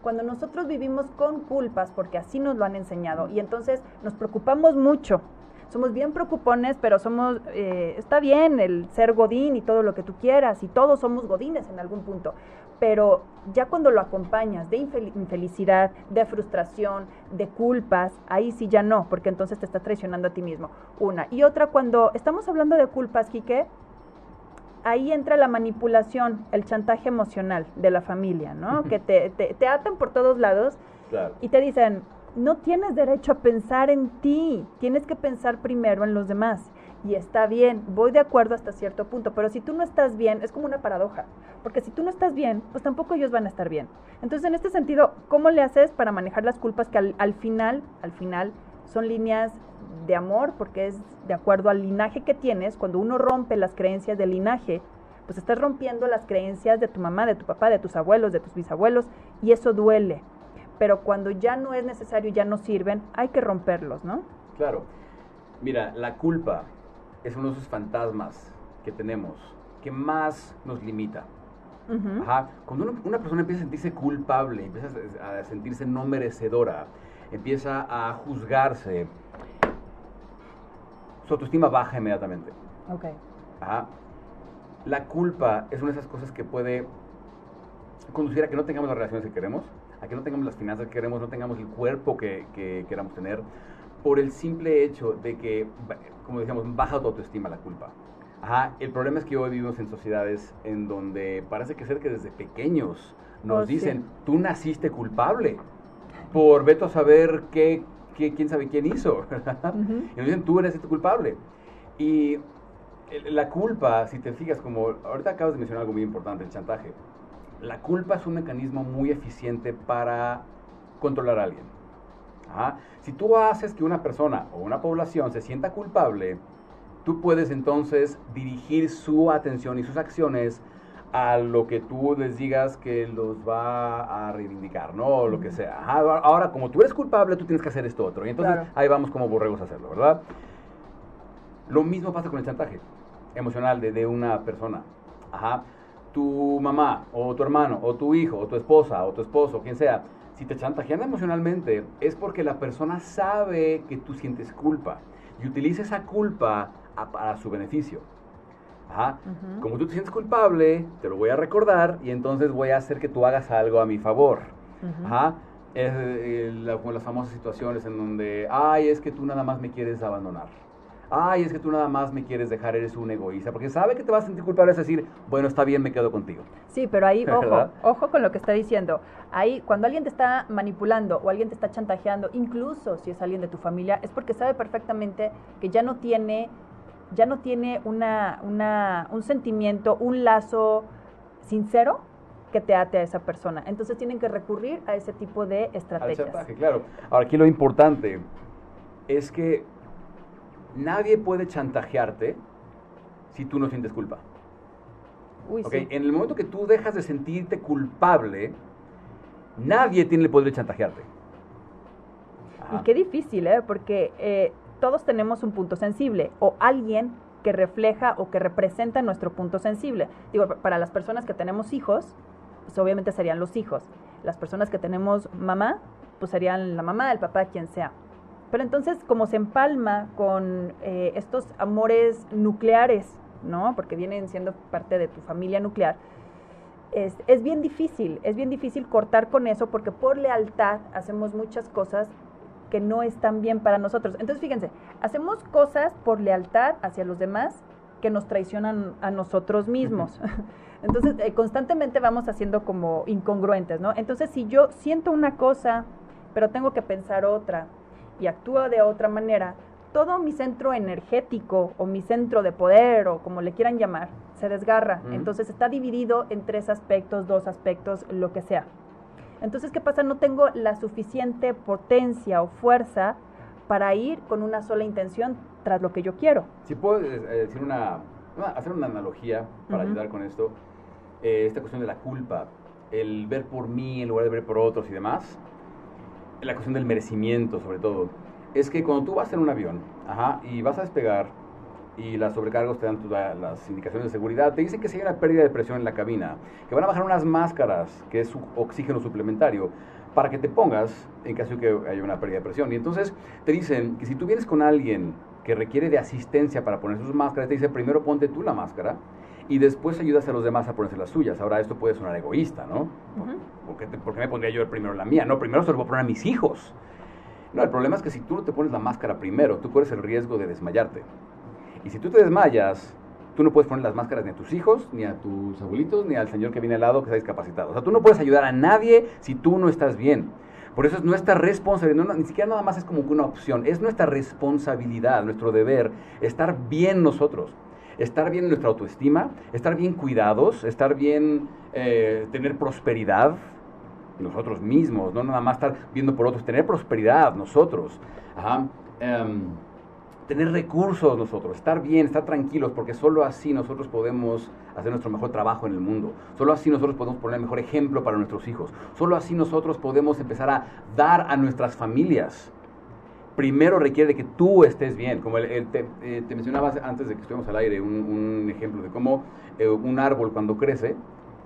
S2: Cuando nosotros vivimos con culpas, porque así nos lo han enseñado, y entonces nos preocupamos mucho, somos bien preocupones, pero somos, eh, está bien el ser godín y todo lo que tú quieras, y todos somos godines en algún punto, pero ya cuando lo acompañas de infelicidad, de frustración, de culpas, ahí sí ya no, porque entonces te está traicionando a ti mismo. Una. Y otra, cuando estamos hablando de culpas, Quique, ahí entra la manipulación, el chantaje emocional de la familia, ¿no? que te, te, atan por todos lados y te dicen, no tienes derecho a pensar en ti, tienes que pensar primero en los demás y está bien, voy de acuerdo hasta cierto punto, pero si tú no estás bien, es como una paradoja, porque si tú no estás bien, pues tampoco ellos van a estar bien. Entonces, en este sentido, ¿cómo le haces para manejar las culpas que al, final, al final, son líneas de amor, porque es de acuerdo al linaje que tienes, cuando uno rompe las creencias del linaje, pues estás rompiendo las creencias de tu mamá, de tu papá, de tus abuelos, de tus bisabuelos, y eso duele. Pero cuando ya no es necesario, ya no sirven, hay que romperlos, ¿no?
S3: Claro. Mira, la culpa es uno de esos fantasmas que tenemos que más nos limita. Cuando una persona empieza a sentirse culpable, empieza a sentirse no merecedora, empieza a juzgarse, su autoestima baja inmediatamente.
S2: Okay.
S3: La culpa es una de esas cosas que puede conducir a que no tengamos las relaciones que queremos, a que no tengamos las finanzas que queremos, no tengamos el cuerpo que, que queramos tener, por el simple hecho de que, como decíamos, baja tu autoestima la culpa. Ajá, el problema es que hoy vivimos en sociedades en donde parece que ser que desde pequeños nos oh, dicen, tú naciste culpable, por veto a saber qué, qué quién sabe quién hizo. [laughs] Y nos dicen, tú eres culpable. Y la culpa, si te fijas, como ahorita acabas de mencionar algo muy importante, el chantaje. La culpa es un mecanismo muy eficiente para controlar a alguien. Si tú haces que una persona o una población se sienta culpable, tú puedes entonces dirigir su atención y sus acciones a lo que tú les digas que los va a reivindicar, ¿no? O lo que sea. ahora, como tú eres culpable, tú tienes que hacer esto otro. Y entonces ahí vamos como borregos a hacerlo, ¿verdad? Lo mismo pasa con el chantaje. emocional de, de una persona. Ajá. Tu mamá, o tu hermano, o tu hijo, o tu esposa, o tu esposo, quien sea, si te chantajean emocionalmente, es porque la persona sabe que tú sientes culpa y utiliza esa culpa para su beneficio. Ajá. Como tú te sientes culpable, te lo voy a recordar y entonces voy a hacer que tú hagas algo a mi favor. Ajá. Es eh, como las famosas situaciones en donde, ay, es que tú nada más me quieres abandonar. Ay, es que tú nada más me quieres dejar, eres un egoísta. Porque sabe que te vas a sentir culpable, es decir, bueno, está bien, me quedo contigo.
S2: Sí, pero ahí, [laughs] ojo, ojo con lo que está diciendo. Ahí, cuando alguien te está manipulando o alguien te está chantajeando, incluso si es alguien de tu familia, es porque sabe perfectamente que ya no tiene ya no tiene una, una, un sentimiento, un lazo sincero que te ate a esa persona. Entonces tienen que recurrir a ese tipo de estrategias.
S3: claro. Ahora, aquí lo importante es que nadie puede chantajearte si tú no sientes culpa. Uy, okay. En el momento que tú dejas de sentirte culpable, nadie tiene el poder de chantajearte.
S2: Y qué difícil, ¿eh? Porque eh, todos tenemos un punto sensible o alguien que refleja o que representa nuestro punto sensible. Digo, para las personas que tenemos hijos, pues obviamente serían los hijos. Las personas que tenemos mamá, pues serían la mamá, el papá, quien sea. Pero entonces, como se empalma con eh, estos amores nucleares, ¿no? Porque vienen siendo parte de tu familia nuclear, es, es, bien difícil, es bien difícil cortar con eso porque por lealtad hacemos muchas cosas que no están bien para nosotros. Entonces, fíjense, hacemos cosas por lealtad hacia los demás que nos traicionan a nosotros mismos. [laughs] Entonces, eh, constantemente vamos haciendo como incongruentes, ¿no? Entonces, si yo siento una cosa, pero tengo que pensar otra y actúo de otra manera, todo mi centro energético o mi centro de poder o como le quieran llamar, se desgarra. Entonces, está dividido en tres aspectos, dos aspectos, lo que sea. Entonces, ¿qué pasa? No tengo la suficiente potencia o fuerza para ir con una sola intención tras lo que yo quiero.
S3: Si puedo eh, decir una, hacer una analogía para ayudar con esto, eh, esta cuestión de la culpa, el ver por mí en lugar de ver por otros y demás, la cuestión del merecimiento sobre todo, es que cuando tú vas en un avión y vas a despegar, y las sobrecargos te dan las indicaciones de seguridad, te dicen que si hay una pérdida de presión en la cabina, que van a bajar unas máscaras, que es oxígeno suplementario, para que te pongas en caso de que haya una pérdida de presión. Y entonces te dicen que si tú vienes con alguien que requiere de asistencia para poner sus máscaras, te dice primero ponte tú la máscara y después ayudas a los demás a ponerse las suyas. Ahora esto puede sonar egoísta, ¿no? ¿Por, qué, me pondría yo primero la mía? No, primero se lo voy a poner a mis hijos. No, el problema es que si tú no te pones la máscara primero, tú corres el riesgo de desmayarte. Y si tú te desmayas, tú no puedes poner las máscaras ni a tus hijos, ni a tus abuelitos, ni al señor que viene al lado que está discapacitado. O sea, tú no puedes ayudar a nadie si tú no estás bien. Por eso es nuestra responsabilidad, ni siquiera nada más es como una opción, es nuestra responsabilidad, nuestro deber, estar bien nosotros, estar bien en nuestra autoestima, estar bien cuidados, estar bien, eh, tener prosperidad nosotros mismos, no nada más estar viendo por otros, tener prosperidad nosotros. Em, tener recursos nosotros, estar bien, estar tranquilos, porque solo así nosotros podemos hacer nuestro mejor trabajo en el mundo. Solo así nosotros podemos poner el mejor ejemplo para nuestros hijos. Solo así nosotros podemos empezar a dar a nuestras familias. Primero requiere que tú estés bien. Como el, te, eh, te, mencionabas antes de que estuvimos al aire, un, ejemplo de cómo eh, un árbol cuando crece,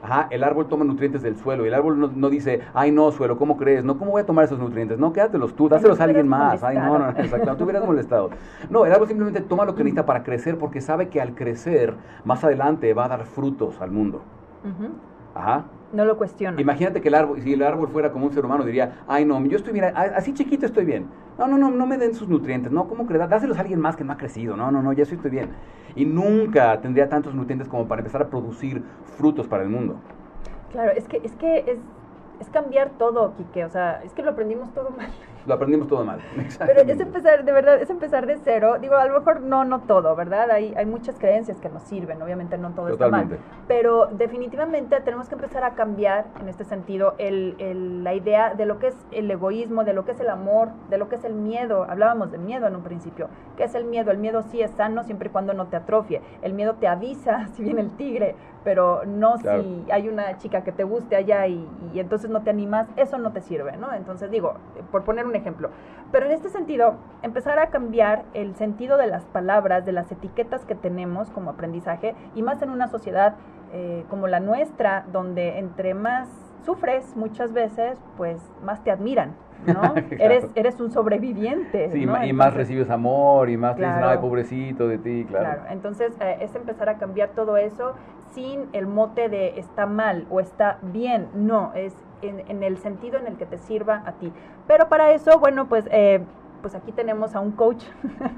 S3: Ajá, el árbol toma nutrientes del suelo y el árbol no, dice, ay no, suelo, ¿cómo crees? No, ¿cómo voy a tomar esos nutrientes? No, quédatelos tú, dáselos a alguien más. Ay, no, no, exacto, tú hubieras molestado. No, el árbol simplemente toma lo que necesita para crecer porque sabe que al crecer, más adelante va a dar frutos al mundo.
S2: Ajá. No lo cuestiona.
S3: Imagínate que el árbol, si el árbol fuera como un ser humano, diría, ay no, yo estoy bien, así chiquito estoy bien. No, no, no, no me den sus nutrientes. No, ¿cómo crees? Dáselos a alguien más que no ha crecido. No, no, no, ya estoy bien. Y nunca tendría tantos nutrientes como para empezar a producir frutos para el mundo.
S2: Claro, es que, es que es, es cambiar todo, Quique. O sea, es que lo aprendimos todo mal.
S3: Lo aprendimos todo mal. [laughs]
S2: Pero es empezar, de verdad, es empezar de cero. Digo, a lo mejor no, no todo, ¿verdad? Hay, hay muchas creencias que nos sirven, obviamente no todo está mal. Pero definitivamente tenemos que empezar a cambiar, en este sentido, el, el, la idea de lo que es el egoísmo, de lo que es el amor, de lo que es el miedo. Hablábamos de miedo en un principio. ¿Qué es el miedo? El miedo sí es sano siempre y cuando no te atrofie. El miedo te avisa [laughs] si viene el tigre, pero no si hay una chica que te guste allá y, y entonces no te animas, eso no te sirve, ¿no? Entonces digo, por poner un ejemplo. Pero en este sentido, empezar a cambiar el sentido de las palabras, de las etiquetas que tenemos como aprendizaje, y más en una sociedad eh, como la nuestra, donde entre más sufres muchas veces, pues más te admiran, ¿no? [laughs] eres, eres un sobreviviente.
S3: Sí, y más recibes amor y más claro, ay, pobrecito de ti, claro. Claro,
S2: entonces eh, es empezar a cambiar todo eso sin el mote de está mal o está bien, no, es en, el sentido en el que te sirva a ti. Pero para eso, bueno, pues... Eh, pues aquí tenemos a un coach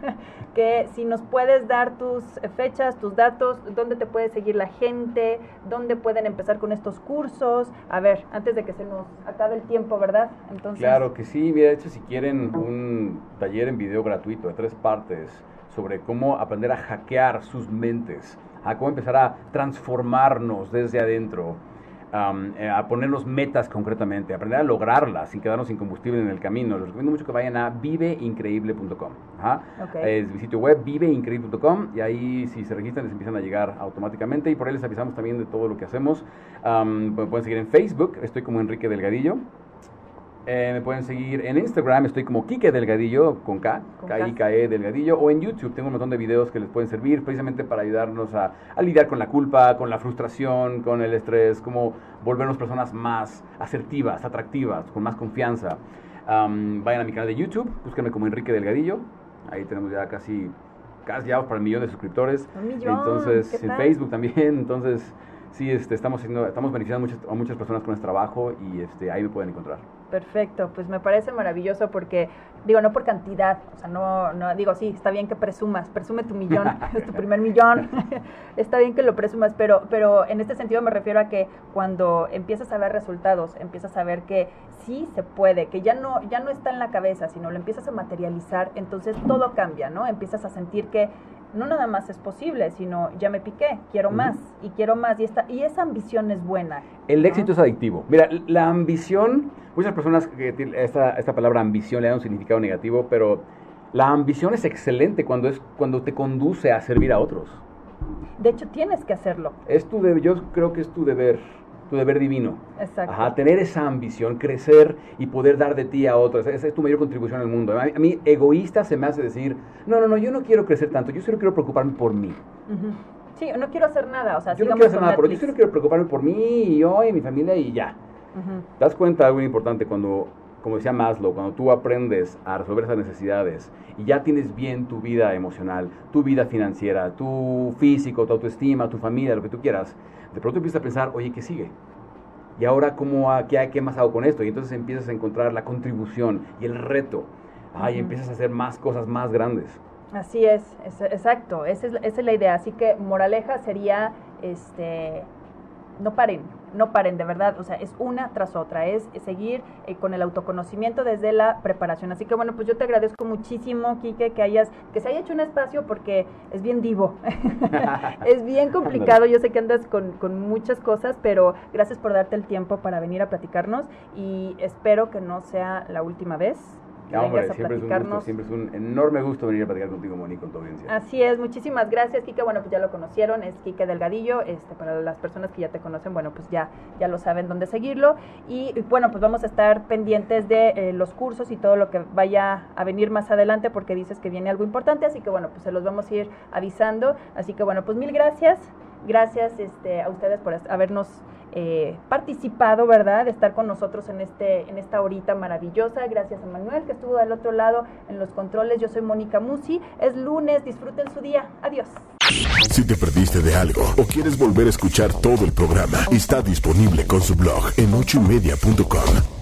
S2: [laughs] que si nos puedes dar tus fechas, tus datos, dónde te puede seguir la gente, dónde pueden empezar con estos cursos. A ver, antes de que se nos acabe el tiempo, ¿verdad?
S3: Entonces, claro que sí, mira, de hecho si quieren un taller en video gratuito de tres partes sobre cómo aprender a hackear sus mentes, a cómo empezar a transformarnos desde adentro, eh, a ponernos metas concretamente, aprender a lograrlas sin quedarnos sin combustible en el camino. Les recomiendo mucho que vayan a viveincreíble.com. Es mi sitio web, viveincreíble.com, y ahí si se registran les empiezan a llegar automáticamente y por ahí les avisamos también de todo lo que hacemos. me pueden seguir en Facebook, estoy como Enrique Delgadillo. Eh, me pueden seguir en Instagram, estoy como Kike Delgadillo, con K, K-I-K-E Delgadillo, o en YouTube tengo un montón de videos que les pueden servir precisamente para ayudarnos a, lidiar con la culpa, con la frustración, con el estrés, como volvernos personas más asertivas, atractivas, con más confianza. vayan a mi canal de YouTube, búsquenme como Enrique Delgadillo, ahí tenemos ya casi, casi ya para el millón de suscriptores.
S2: Un millón,
S3: entonces, en Facebook también, entonces sí, este, estamos, estamos beneficiando a muchas personas con este trabajo y este, ahí me pueden encontrar.
S2: Perfecto, pues me parece maravilloso porque, digo, no por cantidad, o sea, no, no digo, sí, está bien que presumas, presume tu millón, [laughs] [laughs] es tu primer millón, [laughs] está bien que lo presumas, pero, pero en este sentido me refiero a que cuando empiezas a ver resultados, empiezas a ver que sí se puede, que ya no, ya no está en la cabeza, sino lo empiezas a materializar, entonces todo cambia, ¿no? Empiezas a sentir que no nada más es posible, sino ya me piqué, quiero más y quiero más y esta y esa ambición es buena.
S3: El éxito es adictivo. Mira, la ambición, muchas personas que esta, esta palabra ambición le dan un significado negativo, pero la ambición es excelente cuando es cuando te conduce a servir a otros.
S2: De hecho, tienes que hacerlo.
S3: Es tu deber, yo creo que es tu deber tu deber divino.
S2: Exacto.
S3: Ajá, tener esa ambición, crecer y poder dar de ti a otros. Esa es tu mayor contribución al mundo. A mí, egoísta se me hace decir, no, no, no, yo no quiero crecer tanto, yo solo quiero preocuparme por mí.
S2: Sí, no quiero hacer nada, o sea,
S3: yo no quiero hacer nada, pero yo solo quiero preocuparme por mí y yo y mi familia y ya. ¿Te das cuenta de algo importante cuando, como decía Maslow, cuando tú aprendes a resolver esas necesidades y ya tienes bien tu vida emocional, tu vida financiera, tu físico, tu autoestima, tu familia, lo que tú quieras, de pronto empiezas a pensar, oye, ¿qué sigue? ¿Y ahora cómo, qué, qué más hago con esto? Y entonces empiezas a encontrar la contribución y el reto. Ay, empiezas a hacer más cosas más grandes.
S2: Así es, es exacto, esa es, esa es la idea. Así que moraleja sería, este, no paren, no paren, de verdad, o sea, es una tras otra, es seguir eh, con el autoconocimiento desde la preparación. Así que bueno, pues yo te agradezco muchísimo, Quique, que hayas, que se haya hecho un espacio porque es bien divo, [laughs] es bien complicado, yo sé que andas con, con muchas cosas, pero gracias por darte el tiempo para venir a platicarnos y espero que no sea la última vez
S3: siempre Es un gusto, siempre es un enorme gusto venir a platicar contigo, Moni, con tu audiencia.
S2: Así es, muchísimas gracias, Kike. Bueno, pues ya lo conocieron, es Kike Delgadillo. Este, para las personas que ya te conocen, bueno, pues ya, ya lo saben dónde seguirlo. Y bueno, pues vamos a estar pendientes de eh, los cursos y todo lo que vaya a venir más adelante, porque dices que viene algo importante, así que bueno, pues se los vamos a ir avisando. Así que bueno, pues mil gracias. Gracias este, a ustedes por habernos eh, participado, ¿verdad? De estar con nosotros en, este, en esta horita maravillosa. Gracias a Manuel que estuvo del otro lado en los controles. Yo soy Mónica Musi. Es lunes, disfruten su día. Adiós.
S1: Si te perdiste de algo o quieres volver a escuchar todo el programa, está disponible con su blog en ochoymedia.com